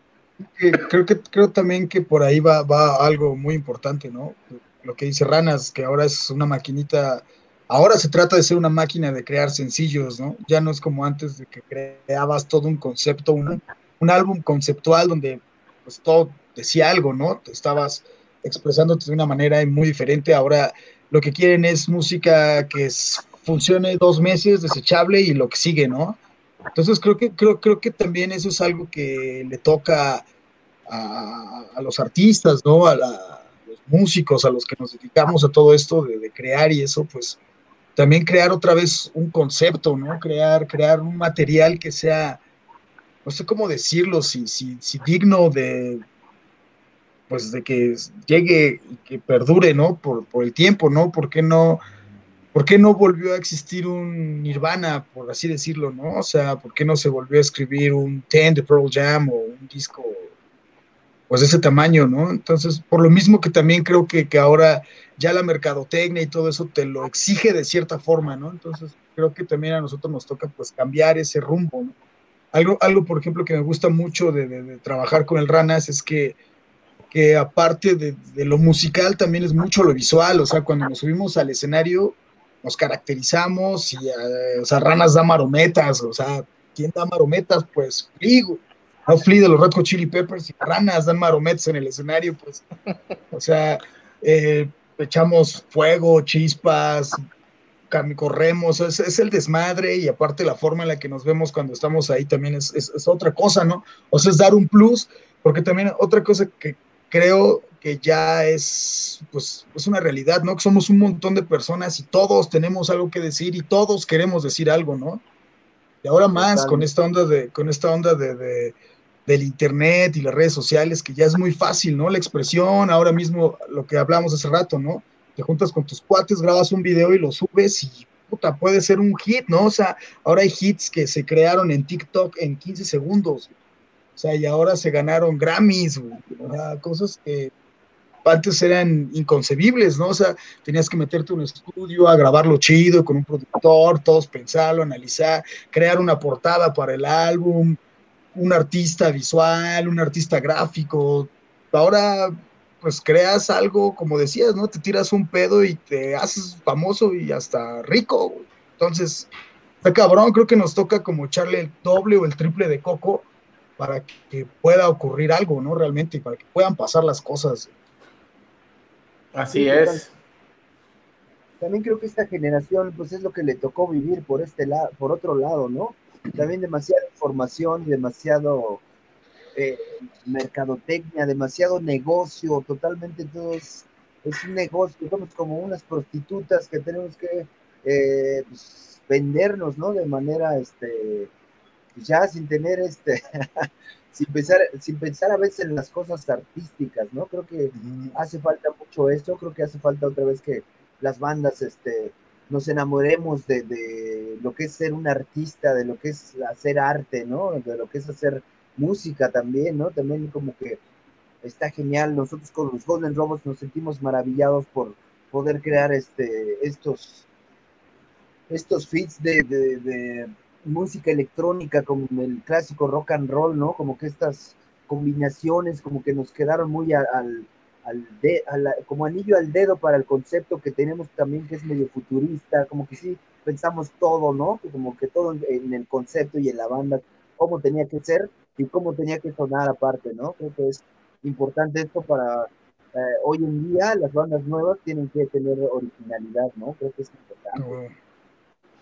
que, creo que creo también que por ahí va, va algo muy importante, ¿no? lo que dice Ranas, que ahora es una maquinita, ahora se trata de ser una máquina de crear sencillos, ¿no? Ya no es como antes de que creabas todo un concepto, un, un álbum conceptual donde pues todo decía algo, ¿no? Te estabas expresándote de una manera muy diferente, ahora lo que quieren es música que funcione dos meses, desechable y lo que sigue, ¿no? Entonces creo que, creo, creo que también eso es algo que le toca a, a los artistas, ¿no? A la, músicos, a los que nos dedicamos a todo esto de, crear y eso, pues también crear otra vez un concepto, ¿no? Crear, crear un material que sea, no sé cómo decirlo, si, si, si digno de, pues de que llegue y que perdure, ¿no? Por, por el tiempo, ¿no? ¿Por qué no? ¿Por qué no volvió a existir un Nirvana, por así decirlo, ¿no? O sea, ¿por qué no se volvió a escribir un Ten de Pearl Jam o un disco pues de ese tamaño, ¿no? Entonces, por lo mismo que también creo que, que ahora ya la mercadotecnia y todo eso te lo exige de cierta forma, ¿no? Entonces, creo que también a nosotros nos toca pues cambiar ese rumbo, ¿no? Algo, algo por ejemplo, que me gusta mucho de, de, trabajar con el Ranas es que, que aparte de, de, lo musical también es mucho lo visual, o sea, cuando nos subimos al escenario nos caracterizamos y, eh, o sea, Ranas da marometas, o sea, ¿quién da marometas? Pues, digo, a Flea de los Red Hot Chili Peppers y ranas dan marometas en el escenario, pues. O sea, eh, echamos fuego, chispas, corremos, es, es, el desmadre y aparte la forma en la que nos vemos cuando estamos ahí también es, es, otra cosa, ¿no? O sea, es dar un plus, porque también otra cosa que, creo que ya es, pues, es una realidad, ¿no? Que somos un montón de personas y todos tenemos algo que decir y todos queremos decir algo, ¿no? Y ahora más con esta onda de, con esta onda de, del internet y las redes sociales, que ya es muy fácil, ¿no? La expresión, ahora mismo lo que hablamos hace rato, ¿no? Te juntas con tus cuates, grabas un video y lo subes y puta, puede ser un hit, ¿no? O sea, ahora hay hits que se crearon en TikTok en 15 segundos. Sea, y ahora se ganaron Grammys, cosas que antes eran inconcebibles, ¿no? O sea, tenías que meterte en un estudio a grabarlo chido con un productor, todos pensarlo, analizar, crear una portada para el álbum, un artista visual, un artista gráfico. Ahora, pues creas algo, como decías, ¿no? Te tiras un pedo y te haces famoso y hasta rico. Entonces, está cabrón, creo que nos toca como echarle el doble o el triple de coco para que pueda ocurrir algo, ¿no? Realmente, y para que puedan pasar las cosas. Así es. También creo que esta generación, pues es lo que le tocó vivir por este lado, por otro lado, ¿no? También demasiada información, demasiado eh, mercadotecnia, demasiado negocio, totalmente todo es, un negocio, somos como unas prostitutas que tenemos que eh, pues, vendernos, ¿no? De manera, este, ya sin tener este, sin pensar, sin pensar a veces en las cosas artísticas, ¿no? Creo que hace falta mucho eso, creo que hace falta otra vez que las bandas, este, nos enamoremos de, lo que es ser un artista, de lo que es hacer arte, ¿no? De lo que es hacer música también, ¿no? También como que está genial. Nosotros con los Golden Robots nos sentimos maravillados por poder crear este, estos, estos feeds de música electrónica como el clásico rock and roll, ¿no? Como que estas combinaciones como que nos quedaron muy al, al, de, como anillo al dedo para el concepto que tenemos también que es medio futurista, como que sí pensamos todo, ¿no? Como que todo en, el concepto y en la banda, cómo tenía que ser y cómo tenía que sonar aparte, ¿no? Creo que es importante esto para eh, hoy en día las bandas nuevas tienen que tener originalidad, ¿no? Creo que es importante.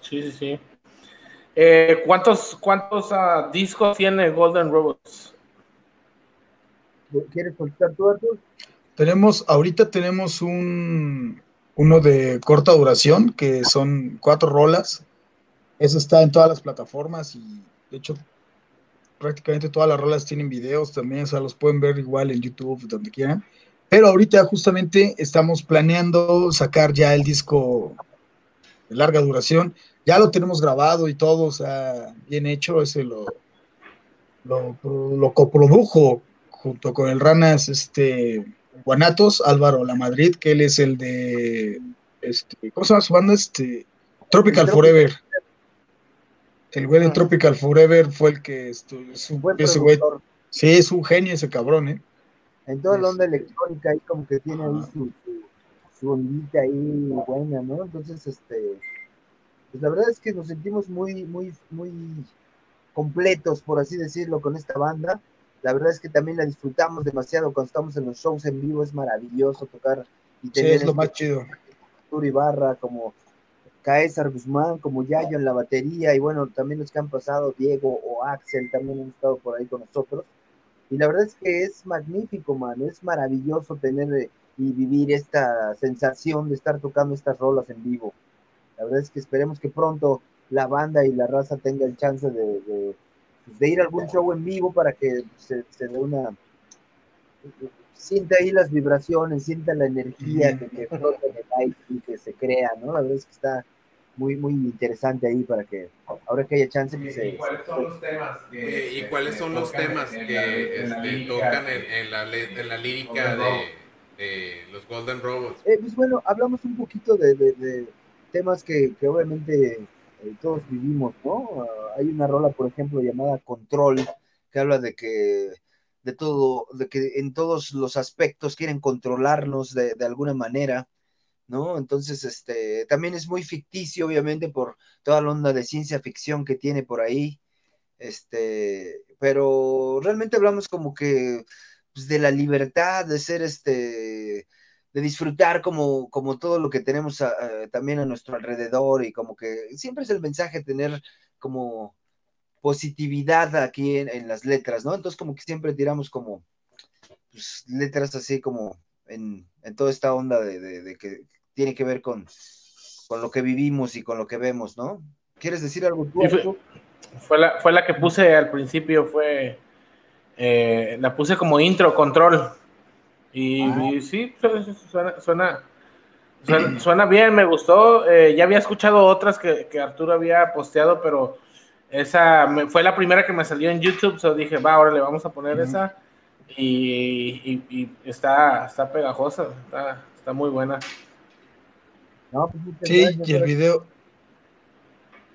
Sí, sí, sí. Eh, ¿Cuántos, cuántos uh, discos tiene Golden Robots? ¿Quieres contar tú, Arthur? Tenemos, ahorita tenemos un uno de corta duración, que son cuatro rolas. Eso está en todas las plataformas y de hecho prácticamente todas las rolas tienen videos también, o sea, los pueden ver igual en YouTube, donde quieran. Pero ahorita justamente estamos planeando sacar ya el disco de larga duración ya lo tenemos grabado y todo, o sea, bien hecho, ese lo, lo, coprodujo junto con el Ranas, este, Guanatos, Álvaro La Madrid, que él es el de, este, ¿cómo se llama su banda? Este, Tropical Forever. El güey de ah. Tropical Forever fue el que estuvo, ese güey, sí, es un genio ese cabrón, ¿eh? En toda la onda electrónica ahí como que tiene ahí su, su, su ondita ahí buena, ¿no? Entonces, este, pues la verdad es que nos sentimos muy, muy, muy completos, por así decirlo, con esta banda. La verdad es que también la disfrutamos demasiado cuando estamos en los shows en vivo, es maravilloso tocar y tener sí, es lo este más chido. Ibarra, como Caesar Guzmán, como Yayo en la batería, y bueno, también los que han pasado, Diego o Axel también han estado por ahí con nosotros. Y la verdad es que es magnífico, mano, es maravilloso tener eh, y vivir esta sensación de estar tocando estas rolas en vivo. La verdad es que esperemos que pronto la banda y la raza tengan chance de, de, pues, ir a algún show en vivo para que se, se dé una sienta ahí las vibraciones, sienta la energía que, que flota en el aire y que se crea, ¿no? La verdad es que está muy, muy interesante ahí para que ahora que haya chance pues, ¿Y, cuáles son los temas que, ¿Y cuáles son los temas que este, tocan en, la, en, la, lírica de, los Golden Robots? Eh, pues bueno, hablamos un poquito de, de temas que, obviamente eh, todos vivimos, ¿no? Ah, hay una rola, por ejemplo, llamada Control, que habla de que de todo, de que en todos los aspectos quieren controlarnos de, alguna manera, ¿no? Entonces, este, también es muy ficticio, obviamente, por toda la onda de ciencia ficción que tiene por ahí, este, pero realmente hablamos como que pues, de la libertad de ser, este, de disfrutar como, como todo lo que tenemos también a nuestro alrededor y como que siempre es el mensaje tener como positividad aquí en, las letras, ¿no? Entonces como que siempre tiramos como pues, letras así como en, toda esta onda de, que tiene que ver con, con lo que vivimos y con lo que vemos, ¿no? ¿Quieres decir algo tú? fue, la, fue la que puse al principio, fue, eh, la puse como intro, control. Y, ah. sí, suena, suena, bien, me gustó. Eh, ya había escuchado otras que, Arturo había posteado, pero esa fue la primera que me salió en YouTube, so dije, va, ahora le vamos a poner esa. Y, está, está pegajosa, está, está muy buena. Pues, sí, y el video,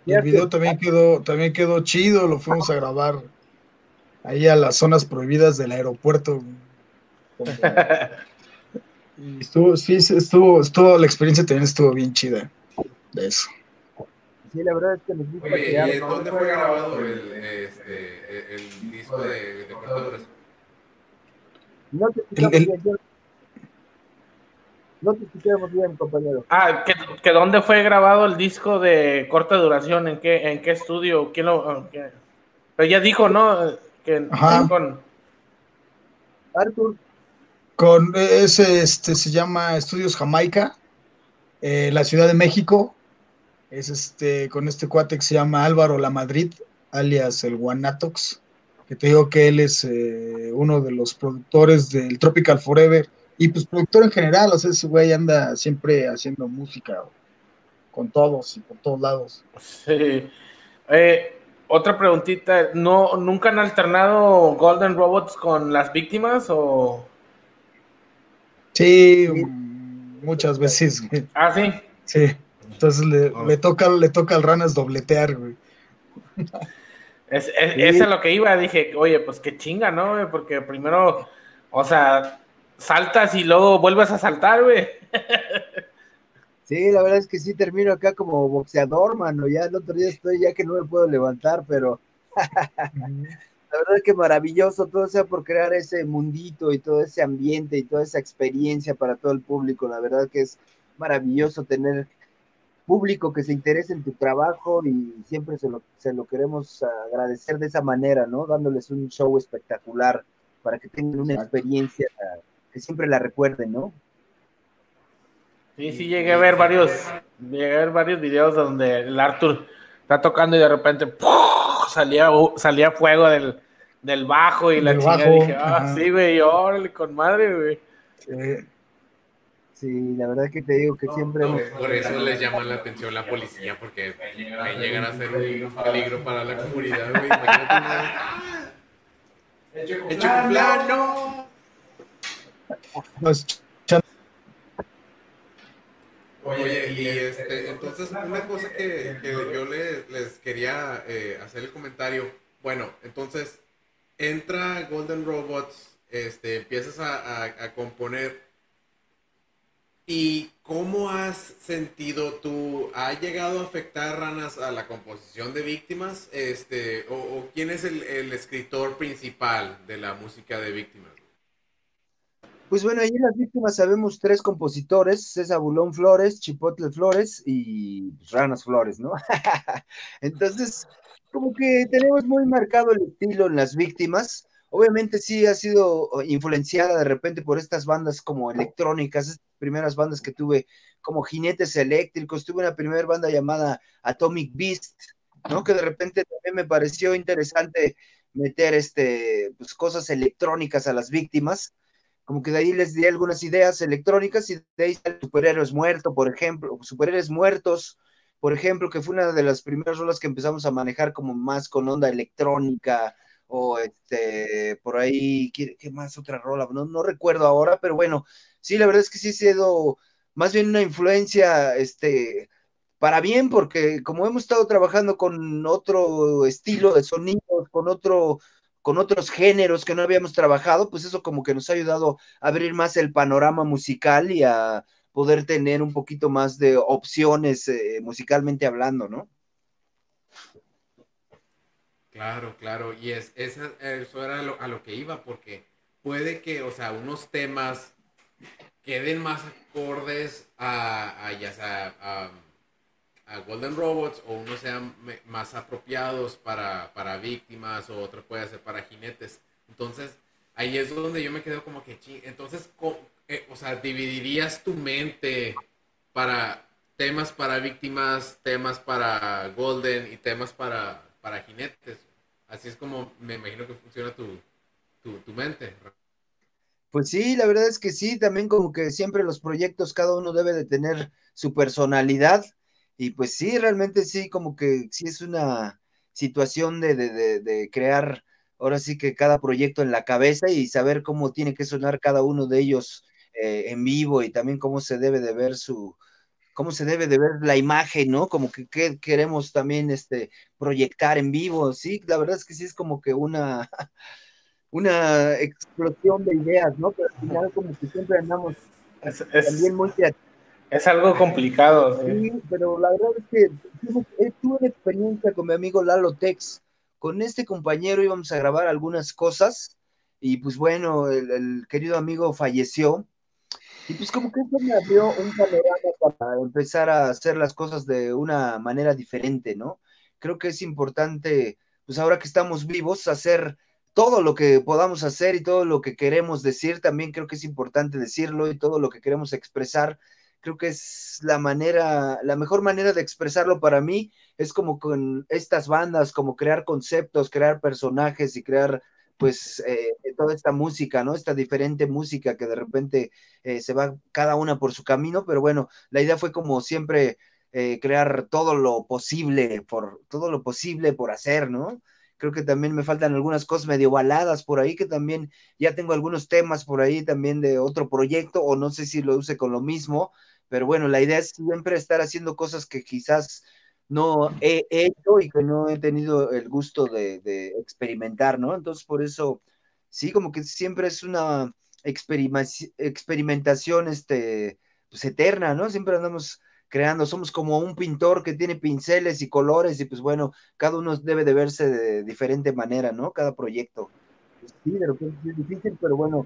el video también quedó, también quedó chido, lo fuimos a grabar ahí a las zonas prohibidas del aeropuerto. estuvo, sí, estuvo, estuvo, la experiencia también estuvo bien chida de eso. Sí, la verdad es que gusta Oye, ¿y dónde fue grabado el, este, el disco de, de cortaduras? No te el, no te escuchamos bien, compañero. Ah, ¿que, dónde fue grabado el disco de corta duración? ¿En qué, en qué estudio? ¿Quién lo, Pero ya dijo, ¿no? Que con... Arthur. Con ese, este, se llama Estudios Jamaica, eh, la Ciudad de México. Es este, con este cuate que se llama Álvaro La Madrid, alias el Guanatox, que te digo que él es eh, uno de los productores del Tropical Forever y pues productor en general, o sea, ese güey anda siempre haciendo música con todos y por todos lados. Sí. Eh, otra preguntita, ¿no, ¿nunca han alternado Golden Robots con las víctimas o...? Sí, muchas veces, güey. ¿Ah, sí? Sí, entonces le, toca, le toca al Ranas dobletear, güey. Es, es, lo que iba, dije, oye, pues qué chinga, ¿no? Porque primero, o sea, saltas y luego vuelves a saltar, güey. Sí, la verdad es que sí termino acá como boxeador, mano. Ya el otro día estoy ya que no me puedo levantar, pero la verdad es que maravilloso, todo sea por crear ese mundito y todo ese ambiente y toda esa experiencia para todo el público. La verdad que es maravilloso tener público que se interese en tu trabajo y siempre se lo, se lo queremos agradecer de esa manera, ¿no? Dándoles un show espectacular para que tengan una experiencia que siempre la recuerden, ¿no? Sí, sí, llegué a ver varios, llegué a ver varios videos donde el Arthur está tocando y de repente salía, salía fuego del, del bajo y la chica dije, ah, sí, güey, órale, con madre, güey. Sí. la verdad que te digo que siempre... por eso les llama la atención la policía, porque ahí llegan a ser un peligro para la comunidad, güey. ¡Hecho con plano! Oye, y este, entonces una cosa que, yo les, quería eh, hacer el comentario, bueno, entonces entra Golden Robots, este, empiezas a, componer y cómo has sentido tú, ¿ha llegado a afectar ranas a la composición de víctimas? Este, o, quién es el, el escritor principal de la música de víctimas? Pues bueno, ahí en las víctimas sabemos tres compositores, César Bulón Flores, Chipotle Flores y Ranas Flores, ¿no? Entonces, como que tenemos muy marcado el estilo en las víctimas. Obviamente sí ha sido influenciada de repente por estas bandas como electrónicas, estas primeras bandas que tuve como jinetes eléctricos, tuve una primera banda llamada Atomic Beast, ¿no? Que de repente también me pareció interesante meter este, pues, cosas electrónicas a las víctimas como que de ahí les di algunas ideas electrónicas y de ahí Superhéroes Muertos, por ejemplo, Superhéroes Muertos, por ejemplo, que fue una de las primeras rolas que empezamos a manejar como más con onda electrónica, o este, por ahí, ¿qué, más otra rola? No, no recuerdo ahora, pero bueno, sí, la verdad es que sí ha sido más bien una influencia, este, para bien, porque como hemos estado trabajando con otro estilo de sonidos, con otro con otros géneros que no habíamos trabajado, pues eso como que nos ha ayudado a abrir más el panorama musical y a poder tener un poquito más de opciones eh, musicalmente hablando, ¿no? Claro, claro, y es, eso era a lo que iba, porque puede que, o sea, unos temas queden más acordes a, ya sea, a a Golden Robots o unos sean más apropiados para, víctimas o otro puede ser para jinetes. Entonces, ahí es donde yo me quedo como que, entonces, eh, o sea, dividirías tu mente para temas para víctimas, temas para Golden y temas para, para jinetes. Así es como me imagino que funciona tu, tu, mente. Pues sí, la verdad es que sí, también como que siempre los proyectos, cada uno debe de tener su personalidad y pues sí, realmente sí, como que sí es una situación de, de, de crear ahora sí que cada proyecto en la cabeza y saber cómo tiene que sonar cada uno de ellos eh, en vivo y también cómo se debe de ver su, cómo se debe de ver la imagen, ¿no? Como que, queremos también este, proyectar en vivo, sí, la verdad es que sí es como que una, una explosión de ideas, ¿no? Pero al final como que siempre andamos es, también muy Es algo complicado. Sí, pero la verdad es que tuve, tuve una experiencia con mi amigo Lalo Tex. Con este compañero íbamos a grabar algunas cosas y pues bueno, el querido amigo falleció y pues como que eso me abrió un panorama para empezar a hacer las cosas de una manera diferente, ¿no? Creo que es importante, pues ahora que estamos vivos, hacer todo lo que podamos hacer y todo lo que queremos decir, también creo que es importante decirlo y todo lo que queremos expresar, creo que es la manera, la mejor manera de expresarlo para mí es como con estas bandas, como crear conceptos, crear personajes y crear pues eh, toda esta música, ¿no? Esta diferente música que de repente eh, se va cada una por su camino, pero bueno, la idea fue como siempre eh, crear todo lo posible por todo lo posible por hacer, ¿no? Creo que también me faltan algunas cosas medio baladas por ahí, que también ya tengo algunos temas por ahí también de otro proyecto, o no sé si lo use con lo mismo, pero bueno, la idea es siempre estar haciendo cosas que quizás no he hecho y que no he tenido el gusto de, experimentar, ¿no? Entonces, por eso, sí, como que siempre es una experimentación, este, pues eterna, ¿no? Siempre andamos creando, somos como un pintor que tiene pinceles y colores y pues bueno, cada uno debe de verse de diferente manera, ¿no? Cada proyecto. Pues sí, de repente es difícil, pero bueno,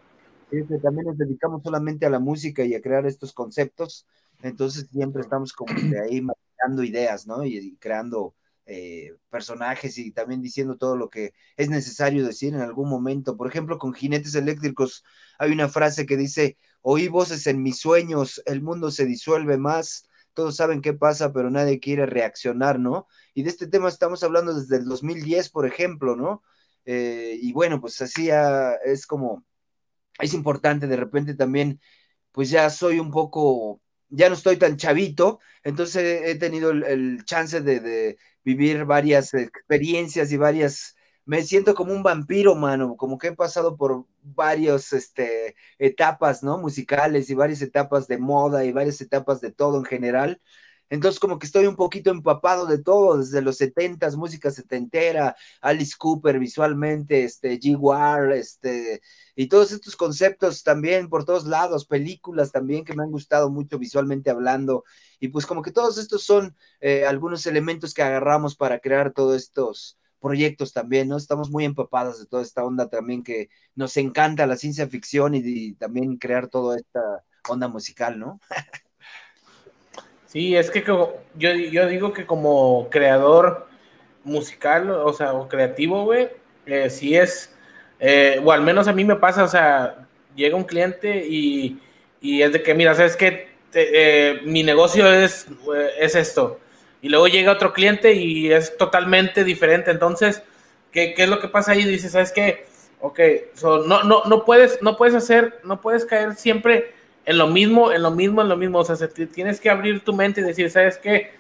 este, también nos dedicamos solamente a la música y a crear estos conceptos, entonces siempre estamos como de ahí creando ideas, ¿no? Y, creando eh, personajes y también diciendo todo lo que es necesario decir en algún momento. Por ejemplo, con Jinetes Eléctricos hay una frase que dice, oí voces en mis sueños, el mundo se disuelve más, todos saben qué pasa, pero nadie quiere reaccionar, ¿no? Y de este tema estamos hablando desde el 2010, por ejemplo, ¿no? Eh, y bueno, pues así es como, es importante de repente también, pues ya soy un poco ya no estoy tan chavito, entonces he tenido el, chance de, vivir varias experiencias y varias, me siento como un vampiro, mano, como que he pasado por varias este, etapas, ¿no? Musicales y varias etapas de moda y varias etapas de todo en general. Entonces, como que estoy un poquito empapado de todo, desde los setentas, música setentera, Alice Cooper visualmente, este, G-War, este, y todos estos conceptos también por todos lados, películas también que me han gustado mucho visualmente hablando, y pues como que todos estos son eh, algunos elementos que agarramos para crear todos estos proyectos también, ¿no? Estamos muy empapadas de toda esta onda también que nos encanta la ciencia ficción y, y también crear toda esta onda musical, ¿no? Sí, es que yo, yo digo que como creador musical, o sea, o creativo, güey, eh, sí es, eh, o al menos a mí me pasa, o sea, llega un cliente y, es de que, mira, sabes que eh, mi negocio es, es esto, y luego llega otro cliente y es totalmente diferente, entonces, ¿qué, qué es lo que pasa ahí? Dices, ¿sabes qué? Ok, no, no, no, puedes, no puedes hacer, no puedes caer siempre en lo mismo, en lo mismo, en lo mismo. O sea, tienes que abrir tu mente y decir, ¿sabes qué?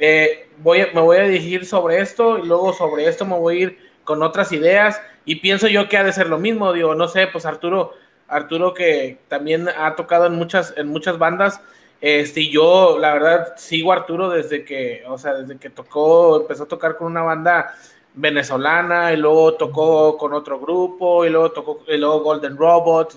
Eh, voy me voy a dirigir sobre esto y luego sobre esto me voy a ir con otras ideas y pienso yo que ha de ser lo mismo. Digo, no sé, pues Arturo, Arturo que también ha tocado en muchas, en muchas bandas. Este, yo, la verdad, sigo a Arturo desde que, o sea, desde que tocó, empezó a tocar con una banda venezolana y luego tocó con otro grupo y luego tocó y luego Golden Robot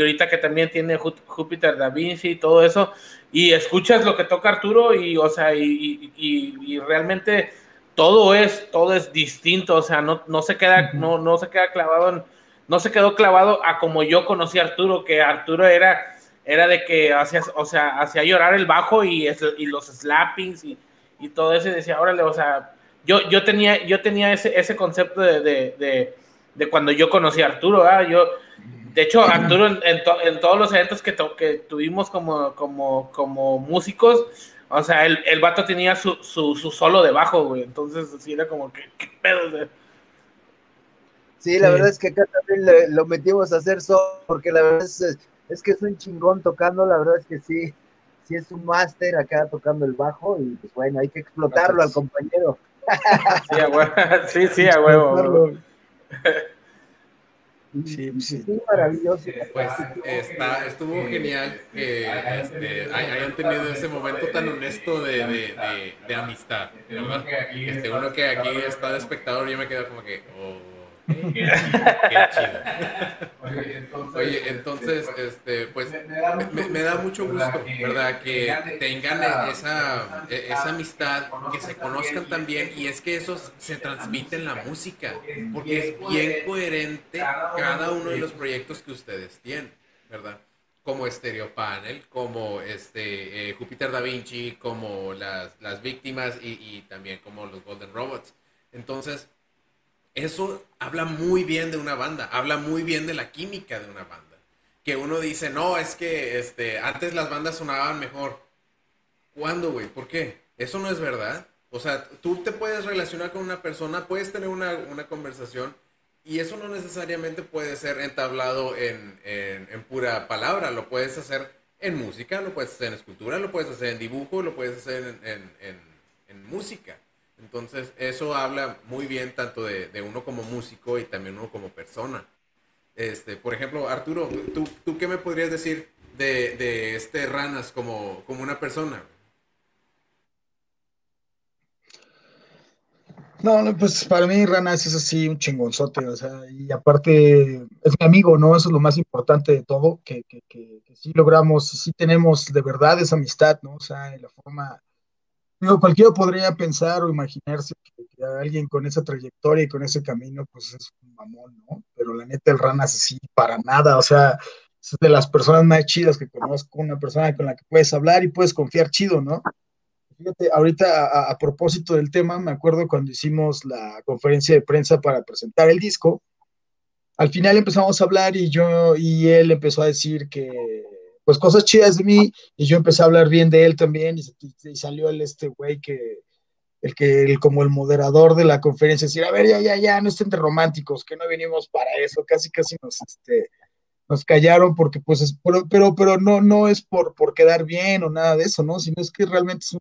ahorita que también tiene Júpiter Da Vinci y todo eso, y escuchas lo que toca Arturo y, o sea, y, y, realmente todo es, todo es distinto, o sea, no, no se queda, no, no se queda clavado en, no se quedó clavado a como yo conocí a Arturo, que Arturo era, era de que hacía, o sea, hacía llorar el bajo y, y los slappings y, y todo eso, y decía, órale, o sea, yo, yo tenía, yo tenía ese, ese concepto de, de de cuando yo conocí a Arturo, ¿ah? Yo, de hecho, Arturo en, en, todos los eventos que, que tuvimos como, como, como músicos, o sea, el, el vato tenía su, su, su, solo debajo, güey. Entonces, sí, era como que, ¿qué pedo? Sí, la verdad es que acá también lo metimos a hacer solo, porque la verdad es, es que es un chingón tocando, la verdad es que sí, sí es un máster acá tocando el bajo y pues bueno, hay que explotarlo al compañero. Sí, a huevo. Sí, sí, a huevo. Sí, sí. maravilloso. Pues está, estuvo genial que este, hayan tenido ese momento tan honesto de, de, de, amistad, ¿verdad? Este, uno que aquí está de espectador, yo me quedo como que, oh, Qué chido. Oye, entonces, este, pues me, da mucho gusto, ¿verdad? Que tengan esa, esa amistad, que se conozcan también, y es que eso se transmite en la música, porque es bien coherente cada uno de los proyectos que ustedes tienen, ¿verdad? Como Stereo Panel, como este eh, Júpiter Da Vinci, como las, las víctimas y, y también como los Golden Robots. Entonces, eso habla muy bien de una banda, habla muy bien de la química de una banda. Que uno dice, no, es que este, antes las bandas sonaban mejor. ¿Cuándo, güey? ¿Por qué? Eso no es verdad. O sea, tú te puedes relacionar con una persona, puedes tener una, conversación y eso no necesariamente puede ser entablado en, pura palabra. Lo puedes hacer en música, lo puedes hacer en escultura, lo puedes hacer en dibujo, lo puedes hacer en música. Entonces, eso habla muy bien tanto de, uno como músico y también uno como persona. Este, por ejemplo, Arturo, ¿tú, tú qué me podrías decir de, este Ranas como, como una persona? No, pues para mí Ranas es así un chingonzote, o sea, y aparte es mi amigo, ¿no? Eso es lo más importante de todo, que, que, que, que sí logramos, sí tenemos de verdad esa amistad, ¿no? O sea, en la forma cualquiera podría pensar o imaginarse que, alguien con esa trayectoria y con ese camino, pues es un mamón, ¿no? Pero la neta, el Ranas así para nada, o sea, es de las personas más chidas que conozco, una persona con la que puedes hablar y puedes confiar chido, ¿no? Fíjate, ahorita a, propósito del tema, me acuerdo cuando hicimos la conferencia de prensa para presentar el disco, al final empezamos a hablar y yo y él empezó a decir que pues cosas chidas de mí y yo empecé a hablar bien de él también y, salió el este güey que el que el, como el moderador de la conferencia decir, a ver, ya, ya, ya, no estén de románticos, que no venimos para eso, casi, casi nos, este, nos callaron porque pues, es, pero, pero, pero no, no es por, por quedar bien o nada de eso, ¿no? Sino es que realmente es un,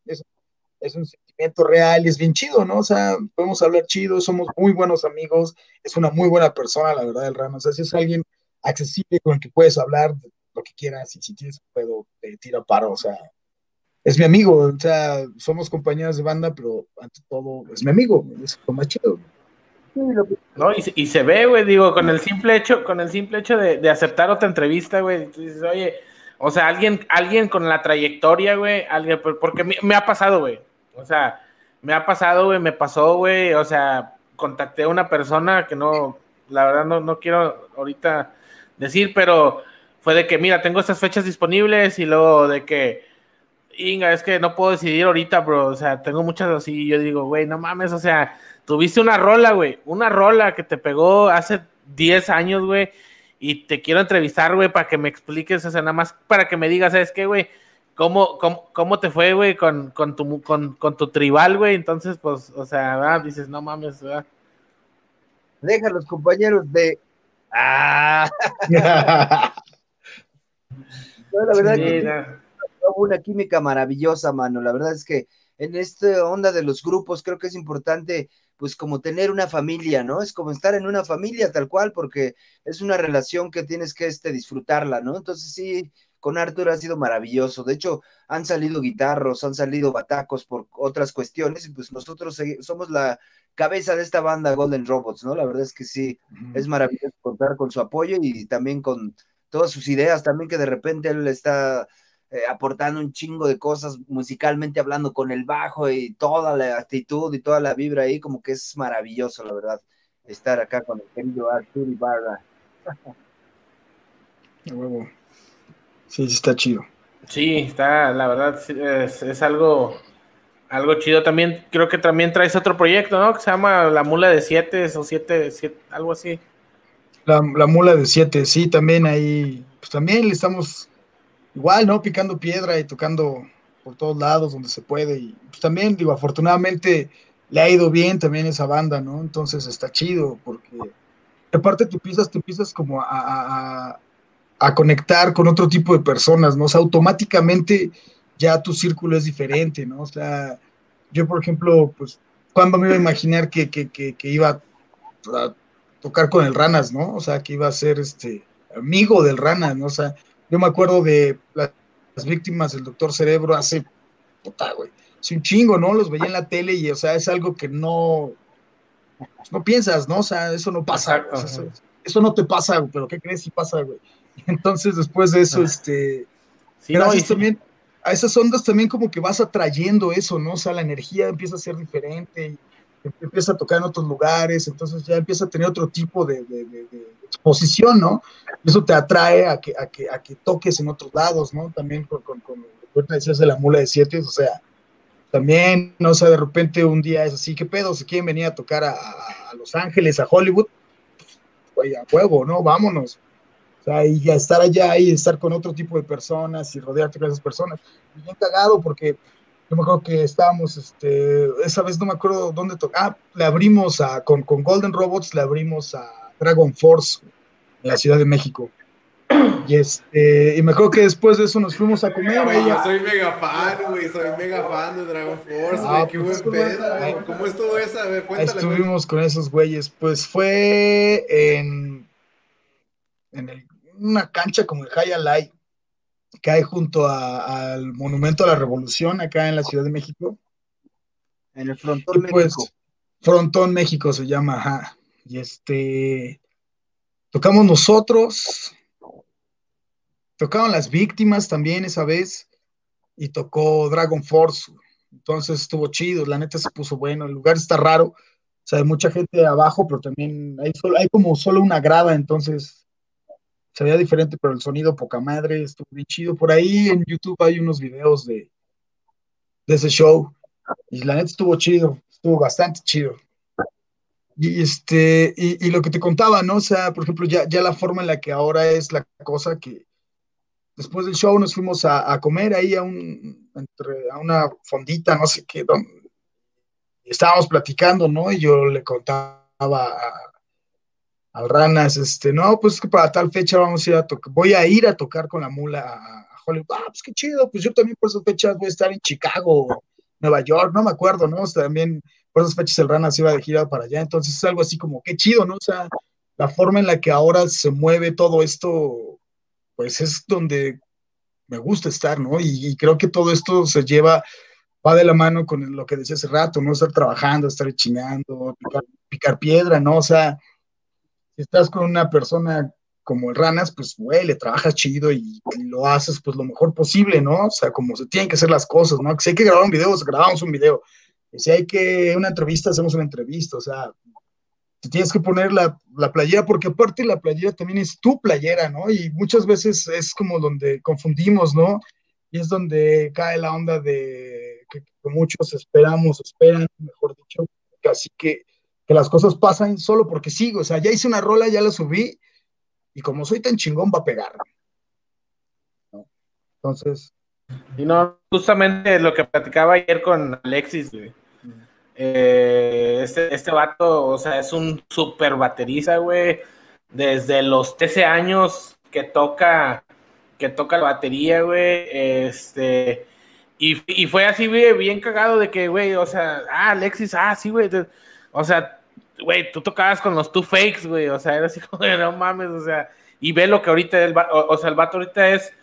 es, un sentimiento real y es bien chido, ¿no? O sea, podemos hablar chido, somos muy buenos amigos, es una muy buena persona, la verdad, el Rano, o sea, si es alguien accesible con el que puedes hablar lo que quieras y si tienes puedo te tira paro, o sea, es mi amigo, o sea, somos compañeros de banda, pero ante todo es mi amigo, es lo más chido. No, y, se ve, güey, digo, con el simple hecho, con el simple hecho de, aceptar otra entrevista, güey, tú dices, oye, o sea, alguien, alguien con la trayectoria, güey, alguien, porque me, ha pasado, güey, o sea, me ha pasado, güey, me pasó, güey, o sea, contacté a una persona que no, la verdad no, no quiero ahorita decir, pero fue de que, mira, tengo estas fechas disponibles y luego de que, Inga, es que no puedo decidir ahorita, bro. O sea, tengo muchas así. Y yo digo, güey, no mames, o sea, tuviste una rola, güey, una rola que te pegó hace 10 años, güey. Y te quiero entrevistar, güey, para que me expliques, o sea, nada más para que me digas, ¿sabes qué, güey? ¿Cómo, cómo, te fue, güey, con, con, tu, con, con tu tribal, güey? Entonces, pues, o sea, dices, no mames, ¿verdad? Deja los compañeros de. ¡Ah! la verdad que hubo una química maravillosa, mano. La verdad es que en esta onda de los grupos creo que es importante, pues como tener una familia, ¿no? Es como estar en una familia tal cual, porque es una relación que tienes que este, disfrutarla, ¿no? Entonces sí, con Arthur ha sido maravilloso. De hecho, han salido guitarros, han salido batacos por otras cuestiones, y pues nosotros somos la cabeza de esta banda Golden Robots, ¿no? La verdad es que sí, es maravilloso contar con su apoyo y también con todas sus ideas, también que de repente él está eh, aportando un chingo de cosas musicalmente hablando con el bajo y toda la actitud y toda la vibra ahí, como que es maravilloso, la verdad, estar acá con el querido Artur Ibarra. Sí, sí, está chido. Sí, está, la verdad, es, algo, algo chido. También creo que también traes otro proyecto, ¿no? Que se llama La Mula de Siete o Siete, siete algo así. La, mula de siete, sí, también ahí, pues también le estamos igual, ¿no? Picando piedra y tocando por todos lados donde se puede. Y pues también, digo, afortunadamente le ha ido bien también esa banda, ¿no? Entonces está chido, porque aparte te empiezas, te empiezas como a, a, conectar con otro tipo de personas, ¿no? O sea, automáticamente ya tu círculo es diferente, ¿no? O sea, yo, por ejemplo, pues, ¿cuándo me iba a imaginar que, que, que, que iba a tocar con el Ranas, ¿no? O sea, que iba a ser este amigo del Ranas, ¿no? O sea, yo me acuerdo de las víctimas del Doctor Cerebro hace, puta, güey, hace un chingo, ¿no? Los veía en la tele y, o sea, es algo que no, no piensas, ¿no? O sea, eso no pasa, eso, no te pasa, pero ¿qué crees si pasa, güey? Entonces, después de eso, este, sí, también, a esas ondas también como que vas atrayendo eso, ¿no? O sea, la energía empieza a ser diferente y empieza a tocar en otros lugares, entonces ya empieza a tener otro tipo de, exposición, ¿no? Eso te atrae a que, a, que, a que toques en otros lados, ¿no? También con, con, con decías de la mula de siete, o sea, también, no sé, de repente un día es así, ¿qué pedo? ¿Se quieren venir a tocar a, Los Ángeles, a Hollywood? Pues, a huevo, ¿no? Vámonos. O sea, y ya estar allá y estar con otro tipo de personas y rodearte con esas personas. Bien cagado porque yo me acuerdo que estábamos, este, esa vez no me acuerdo dónde tocar, ah, le abrimos a, con, con Golden Robots, le abrimos a Dragon Force en la Ciudad de México. Y, este, y me acuerdo que después de eso nos fuimos a comer. yo soy mega fan, güey, soy mega fan de Dragon Force, ah, qué pues buen pedo. ¿Cómo estuvo esa? Cuéntale. Estuvimos con esos güeyes, pues fue en, en una cancha como el High Alive hay junto al Monumento a la Revolución acá en la Ciudad de México. En el Frontón pues, México. Frontón México se llama, ajá. Y este, tocamos nosotros, tocaban las víctimas también esa vez, y tocó Dragon Force. Entonces estuvo chido, la neta se puso bueno, el lugar está raro, o sea, hay mucha gente abajo, pero también hay, solo, hay como solo una grada, entonces se veía diferente, pero el sonido poca madre, estuvo bien chido. Por ahí en YouTube hay unos videos de, de ese show, y la neta estuvo chido, estuvo bastante chido. Y, este, y, lo que te contaba, ¿no? O sea, por ejemplo, ya, ya la forma en la que ahora es la cosa que después del show nos fuimos a, comer ahí a, un, entre, a una fondita, no sé qué, donde estábamos platicando, ¿no? Y yo le contaba a, al Ranas, este, no, pues que para tal fecha vamos a ir a tocar, voy a ir a tocar con la mula a, Hollywood. Ah, pues qué chido, pues yo también por esas fechas voy a estar en Chicago, Nueva York, no me acuerdo, ¿no? también por esas fechas el Ranas iba de gira para allá, entonces es algo así como, qué chido, ¿no? O sea, la forma en la que ahora se mueve todo esto, pues es donde me gusta estar, ¿no? Y, creo que todo esto se lleva, va de la mano con lo que decía hace rato, ¿no? Estar trabajando, estar chingando, picar, picar piedra, ¿no? O sea, si estás con una persona como el Ranas, pues, güey, le trabajas chido y, lo haces, pues, lo mejor posible, ¿no? O sea, como se tienen que hacer las cosas, ¿no? Si hay que grabar un video, pues, grabamos un video. Y si hay que una entrevista, hacemos una entrevista, o sea, te tienes que poner la, la, playera, porque aparte la playera también es tu playera, ¿no? Y muchas veces es como donde confundimos, ¿no? Y es donde cae la onda de que, que muchos esperamos, esperan, mejor dicho, así que las cosas pasan solo porque sigo. O sea, ya hice una rola, ya la subí, y como soy tan chingón, va a pegar. Entonces. Y no, justamente lo que platicaba ayer con Alexis, güey. Eh, este, este vato, o sea, es un super bateriza, güey. Desde los 13 años que toca, que toca la batería, güey. Este. Y, y, fue así, güey, bien cagado de que, güey, o sea, ah, Alexis, ah, sí, güey. O sea, güey, tú tocabas con los two fakes, güey, o sea, era así como no mames, o sea, y ve lo que ahorita, el, o, o, sea, el vato ahorita es,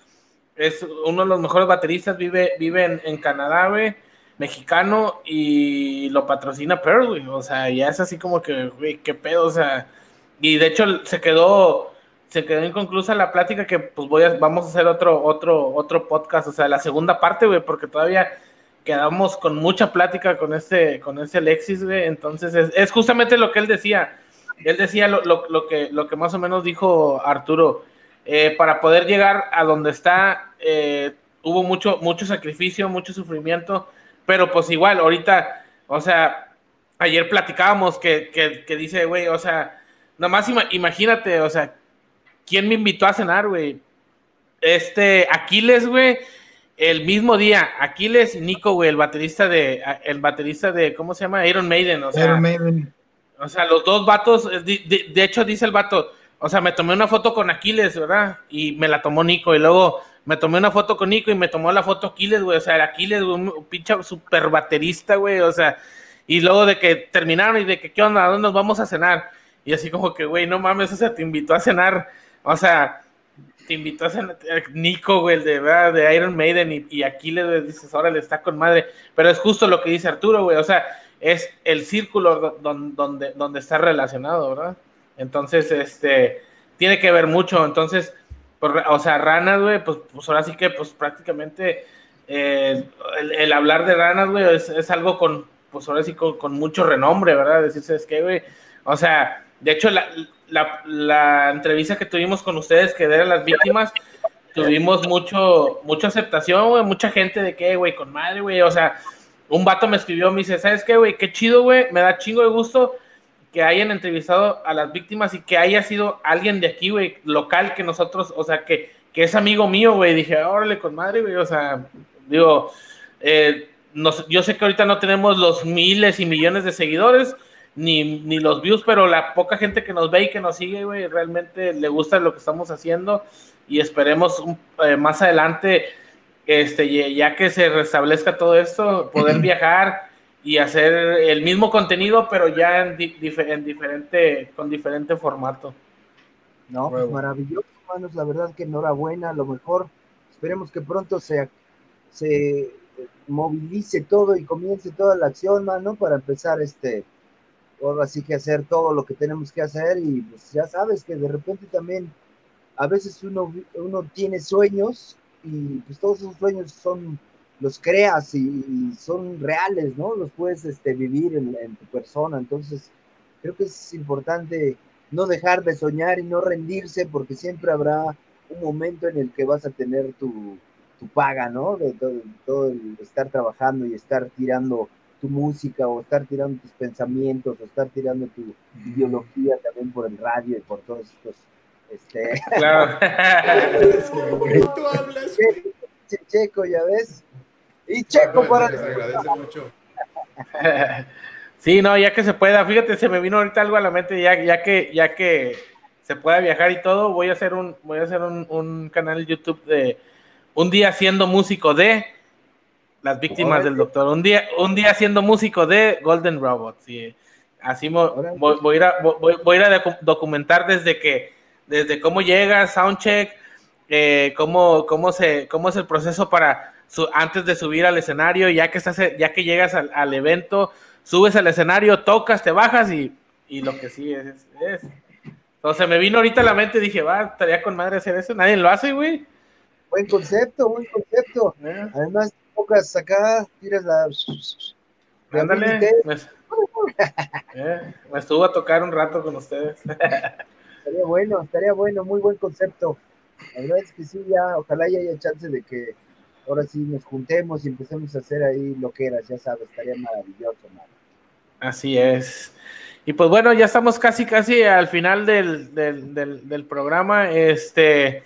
es uno de los mejores bateristas, vive, vive en, Canadá, güey, mexicano, y lo patrocina Pearl, güey, o sea, ya es así como que, güey, qué pedo, o sea, y de hecho se quedó, se quedó inconclusa la plática que, pues, voy a, vamos a hacer otro, otro, otro podcast, o sea, la segunda parte, güey, porque todavía quedamos con mucha plática con este, con ese Alexis, güey. Entonces, es, justamente lo que él decía. Él decía lo, lo, que, lo que más o menos dijo Arturo. Eh, para poder llegar a donde está, eh, hubo mucho, mucho sacrificio, mucho sufrimiento, pero pues igual, ahorita, o sea, ayer platicábamos que, que, que dice, güey, o sea, nomás imagínate, o sea, ¿quién me invitó a cenar, güey? Este, Aquiles, güey, el mismo día, Aquiles y Nico, güey, el baterista de, el baterista de, ¿cómo se llama? Iron Maiden, o sea. Iron Maiden. O sea, los dos vatos, de, de, hecho dice el vato, o sea, me tomé una foto con Aquiles, ¿verdad? Y me la tomó Nico, y luego me tomé una foto con Nico y me tomó la foto Aquiles, güey, o sea, Aquiles, güey, un pinche super baterista, güey, o sea, y luego de que terminaron y de que, ¿qué onda? ¿A dónde nos vamos a cenar? Y así como que, güey, no mames, o sea, te invitó a cenar, o sea, te invitó a cenar Nico, güey, el de, ¿verdad? de Iron Maiden y, y Aquiles, dices, órale, está con madre, pero es justo lo que dice Arturo, güey, o sea, es el círculo donde, donde, está relacionado, ¿verdad? Entonces, este, tiene que ver mucho, entonces, o sea, ranas, güey, pues, pues ahora sí que, pues prácticamente, eh, el, hablar de ranas, güey, es, algo con, pues ahora sí con, mucho renombre, ¿verdad? Decirse, es que, güey, o sea, de hecho, la, la, entrevista que tuvimos con ustedes, que eran las víctimas, tuvimos mucho, mucha aceptación, mucha gente de que, güey, con madre, güey, o sea, un vato me escribió, me dice, ¿sabes qué, güey? Qué chido, güey, me da chingo de gusto que hayan entrevistado a las víctimas y que haya sido alguien de aquí, güey, local, que nosotros, o sea, que, que es amigo mío, güey. Dije, órale, con madre, güey, o sea, digo, eh, yo sé que ahorita no tenemos los miles y millones de seguidores, ni, ni, los views, pero la poca gente que nos ve y que nos sigue, güey, realmente le gusta lo que estamos haciendo y esperemos eh, más adelante, este, ya que se restablezca todo esto, poder viajar y hacer el mismo contenido, pero ya en, diferente, con diferente formato. No, pues maravilloso, hermanos, la verdad que enhorabuena, a lo mejor esperemos que pronto se, se movilice todo y comience toda la acción, mano, para empezar este, ahora sí que hacer todo lo que tenemos que hacer y pues ya sabes que de repente también a veces uno, uno tiene sueños y pues todos esos sueños son, los creas y, son reales, ¿no? Los puedes este, vivir en, en, tu persona, entonces creo que es importante no dejar de soñar y no rendirse porque siempre habrá un momento en el que vas a tener tu, tu paga, ¿no? De todo, el estar trabajando y estar tirando tu música o estar tirando tus pensamientos o estar tirando tu ideología también por el radio y por todos estos este claro. Tú hablas checo ya ves. Y checo para les agradece mucho. Sí no ya que se pueda fíjate se me vino ahorita algo a la mente ya ya que ya que se pueda viajar y todo voy a hacer un voy a hacer un, un canal YouTube de un día siendo músico de las víctimas del doctor, un día, un día siendo músico de Golden Robots. Y así voy, a ir a, voy, a, ir a documentar desde que, desde cómo llega Soundcheck, eh, cómo, cómo, se, cómo es el proceso para su, antes de subir al escenario, ya que estás, ya que llegas al, evento, subes al escenario, tocas, te bajas y, y lo que sí es, es, Entonces me vino ahorita a la mente y dije, va, estaría con madre hacer eso. Nadie lo hace, güey. Buen concepto, buen concepto. Eh. Además, pocas acá, tiras la. Ándale. Me, eh, me estuvo a tocar un rato con ustedes. estaría bueno, estaría bueno, muy buen concepto. La verdad es que sí, ya, ojalá ya haya chance de que ahora sí nos juntemos y empecemos a hacer ahí lo que eras, ya sabes, estaría maravilloso, Así es. Y pues bueno, ya estamos casi, casi al final del, del, del, del programa. Este,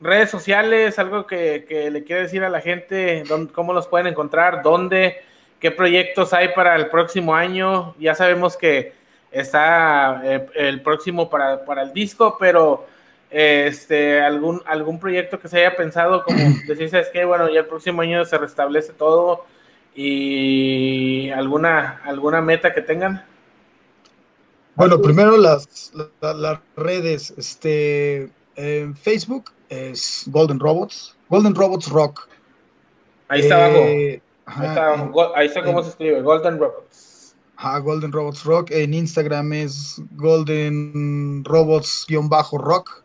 redes sociales, algo que, le quiere decir a la gente, cómo los pueden encontrar, dónde, qué proyectos hay para el próximo año. Ya sabemos que está eh, el próximo para, el disco, pero este algún algún proyecto que se haya pensado como decirse es que bueno ya el próximo año se restablece todo y alguna alguna meta que tengan bueno primero las, las redes este en Facebook es Golden Robots, Golden Robots Rock. Ahí está abajo. Eh, ahí está, cómo se escribe, Golden Robots. Ajá, Golden Robots Rock. En Instagram es Golden Robots-Rock.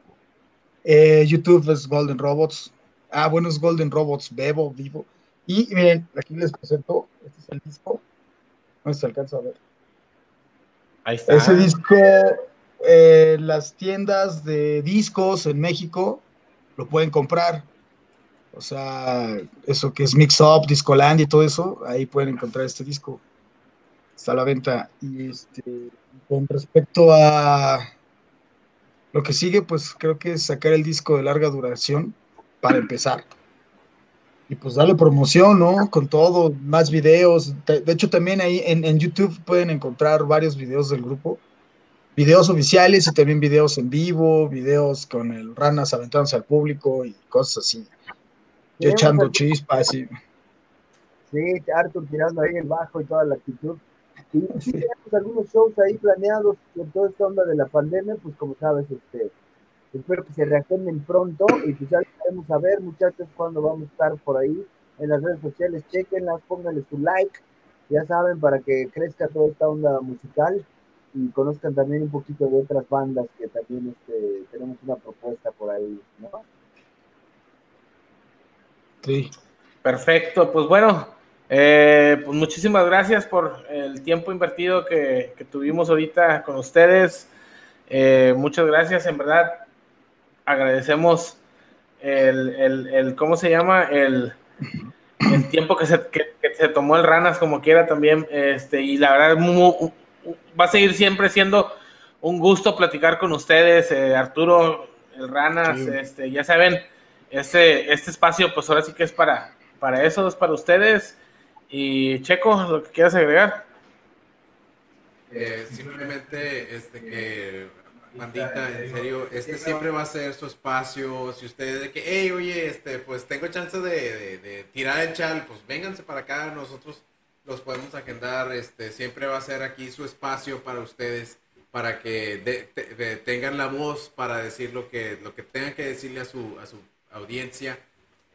Eh, YouTube es Golden Robots. Ah, bueno, es Golden Robots Bebo, vivo. Y miren, aquí les presento, este es el disco. No se alcanza a ver. Ahí está. Ese disco, eh, las tiendas de discos en México lo pueden comprar. O sea, eso que es Mix Up, Discoland y todo eso, ahí pueden encontrar este disco. Está a la venta. Y este, con respecto a, lo que sigue, pues creo que es sacar el disco de larga duración para empezar. Y pues darle promoción, ¿no? Con todo, más videos. De, hecho, también ahí en, en, YouTube pueden encontrar varios videos del grupo. Videos oficiales y también videos en vivo, videos con el ranas aventándose al público y cosas así. Yo echando chispas y... Sí, Arthur tirando ahí el bajo y toda la actitud. Y sí, tenemos algunos shows ahí planeados con toda esta onda de la pandemia, pues como sabes, este, espero que se reagenden pronto y pues ya queremos saber, muchachos, cuándo vamos a estar por ahí en las redes sociales, chequenlas, pónganle su like, ya saben, para que crezca toda esta onda musical y conozcan también un poquito de otras bandas que también este, tenemos una propuesta por ahí, ¿no? Sí. Perfecto, pues bueno, eh, pues muchísimas gracias por el tiempo invertido que, tuvimos ahorita con ustedes. Eh, muchas gracias, en verdad. Agradecemos el, ¿cómo se llama? El, el tiempo que se, se, tomó el Ranas como quiera también. Este, y la verdad, va a seguir siempre siendo un gusto platicar con ustedes, eh, Arturo, el Ranas, este, ya saben, este, este espacio, pues ahora sí que es para, para eso, es para ustedes. Y Checo, lo que quieras agregar. Eh, simplemente este que bandita, en serio, este siempre va a ser su espacio. Si ustedes de que, hey, oye, este, pues tengo chance de, tirar el chal, pues vénganse para acá, nosotros los podemos agendar. Este, siempre va a ser aquí su espacio para ustedes, para que tengan la voz para decir lo que, lo que tengan que decirle a su, a su audiencia.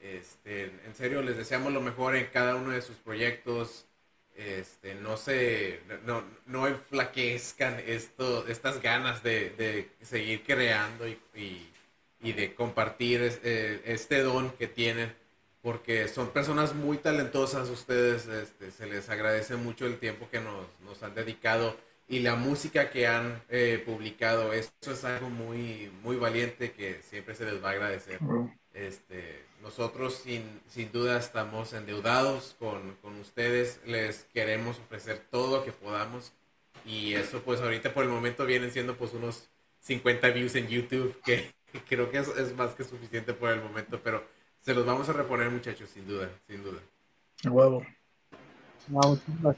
Este, en serio, les deseamos lo mejor en cada uno de sus proyectos. Este, no se, no, no enflaquezcan esto, estas ganas de, seguir creando y, de compartir eh, este don que tienen, porque son personas muy talentosas ustedes, este, se les agradece mucho el tiempo que nos, han dedicado y la música que han eh, publicado, eso es algo muy, muy valiente que siempre se les va a agradecer. Este, nosotros sin, sin duda estamos endeudados con, con, ustedes, les queremos ofrecer todo lo que podamos y eso pues ahorita por el momento vienen siendo pues unos 50 views en YouTube que, creo que es, es, más que suficiente por el momento, pero se los vamos a reponer muchachos, sin duda, sin duda. A huevo.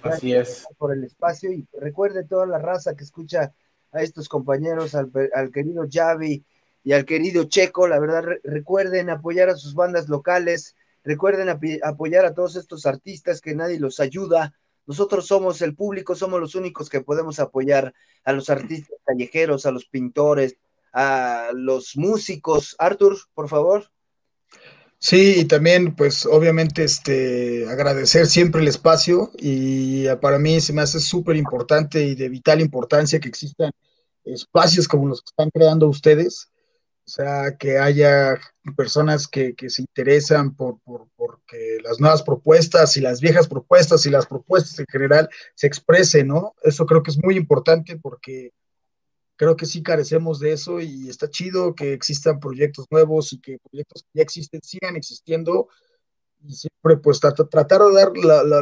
Así es. por el espacio y recuerde toda la raza que escucha a estos compañeros, al, al querido Javi, y al querido Checo. La verdad, recuerden apoyar a sus bandas locales, recuerden apoyar a todos estos artistas que nadie los ayuda. Nosotros somos el público, somos los únicos que podemos apoyar a los artistas callejeros, a los pintores, a los músicos. Arthur, por favor. Sí, y también, pues, obviamente, este, agradecer siempre el espacio y para mí se me hace súper importante y de vital importancia que existan espacios como los que están creando ustedes, o sea, que haya personas que, se interesan por, por, porque las nuevas propuestas y las viejas propuestas y las propuestas en general se expresen, ¿no? Eso creo que es muy importante porque creo que sí carecemos de eso y está chido que existan proyectos nuevos y que proyectos que ya existen sigan existiendo y siempre pues tratar de dar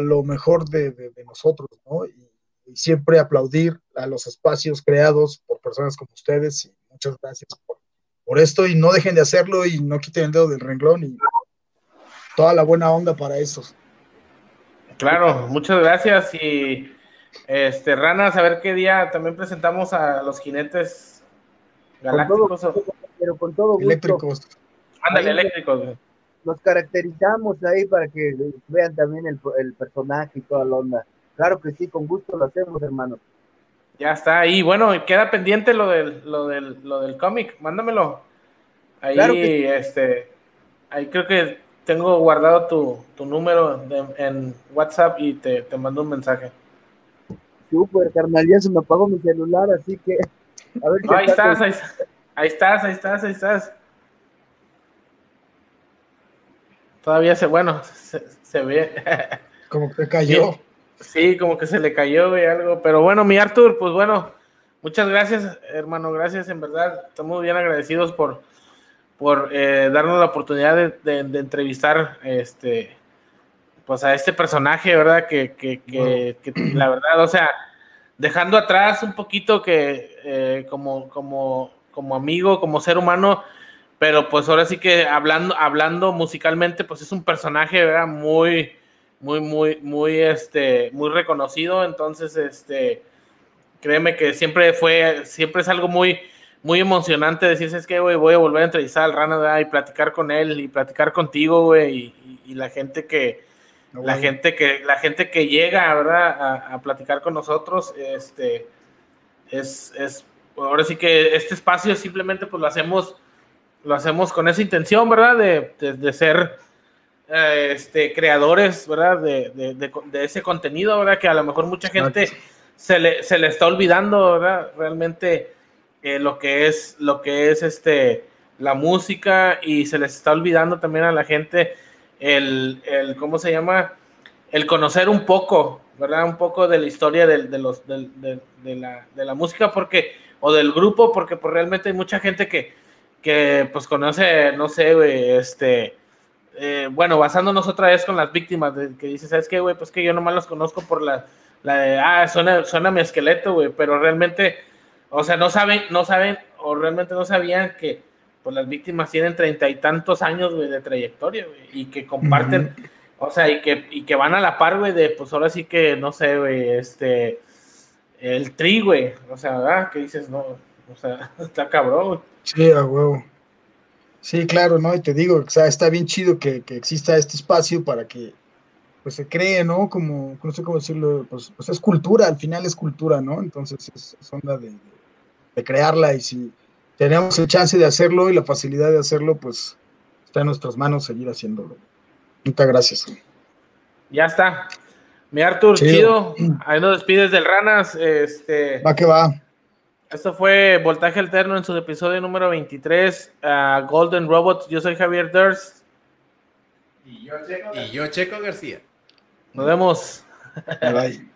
lo mejor de, nosotros, ¿no? Y, y siempre aplaudir a los espacios creados por personas como ustedes y muchas gracias por por esto y no dejen de hacerlo y no quiten el dedo del renglón y toda la buena onda para esos. Claro, muchas gracias y este Ranas, a ver qué día también presentamos a los jinetes galácticos. pero con todo gusto. Eléctricos. Ándale, eléctricos. Nos caracterizamos ahí para que vean también el, el personaje y toda la onda. Claro que sí, con gusto lo hacemos, hermano. Ya está ahí. Bueno, queda pendiente lo del, lo del, lo del cómic. Mándamelo. Ahí, este, ahí creo que tengo guardado tu, tu número en WhatsApp y te, te, mando un mensaje. Súper, carnal, ya se me apagó mi celular, así que a ver ahí, estás, ahí, ahí, estás, ahí estás, ahí estás. Todavía se, bueno, se, se ve. Como que cayó. Sí, como que se le cayó, y algo. Pero bueno, mi Arthur, pues bueno, muchas gracias, hermano. Gracias, en verdad. Estamos bien agradecidos por, por eh, darnos la oportunidad de, entrevistar este pues a este personaje, ¿verdad? Que, que, que, la verdad, o sea, dejando atrás un poquito que eh, como, como, como amigo, como ser humano, pero pues ahora sí que hablando, hablando musicalmente, pues es un personaje, ¿verdad? Muy, muy, muy, muy, este, muy reconocido, entonces, este, créeme que siempre fue, siempre es algo muy, muy emocionante decirse, es que, güey, voy a volver a entrevistar al Rana, y platicar con él, y platicar contigo, güey, y, la gente que, la gente que, la gente que llega, ¿verdad? A, platicar con nosotros, este, es, es, ahora sí que este espacio simplemente, pues, lo hacemos, lo hacemos con esa intención, ¿verdad? De, ser, eh, este, creadores, ¿verdad? De, ese contenido, ¿verdad? Que a lo mejor mucha gente se le, se le está olvidando, ¿verdad? Realmente eh, lo que es, lo que es este, la música y se les está olvidando también a la gente el, el ¿cómo se llama? El conocer un poco, ¿verdad? Un poco de la historia de, de los, de, de, la, de, la, música porque, o del grupo, porque pues, realmente hay mucha gente que, que pues conoce, no sé, güey, este, eh, bueno, basándonos otra vez con las víctimas, de, que dices, ¿sabes qué, güey? Pues que yo nomás los conozco por la, la de, ah, suena, suena mi esqueleto, güey, pero realmente, o sea, no saben, no saben, o realmente no sabían que pues las víctimas tienen treinta y tantos años, güey, de trayectoria, güey, y que comparten, o sea, y que, y que van a la par, güey, de, pues ahora sí que, no sé, güey, este, el tri, güey, o sea, ¿verdad? Que dices, no, o sea, está cabrón, Sí, a huevo. Sí, claro, ¿no? Y te digo, o sea, está bien chido que, que exista este espacio para que pues se cree, ¿no? Como, no sé cómo decirlo, pues, pues, es cultura, al final es cultura, ¿no? Entonces es, onda de, crearla y si tenemos el chance de hacerlo y la facilidad de hacerlo, pues está en nuestras manos seguir haciéndolo. Muchas gracias. Ya está. Mi Artur, chido. Ahí nos despides del Ranas. Este, va que va. Esto fue Voltaje Alterno en su episodio número 23, Golden Robots. Yo soy Javier Durst. Y yo, Checo, y yo, Checo García. Nos vemos. Bye.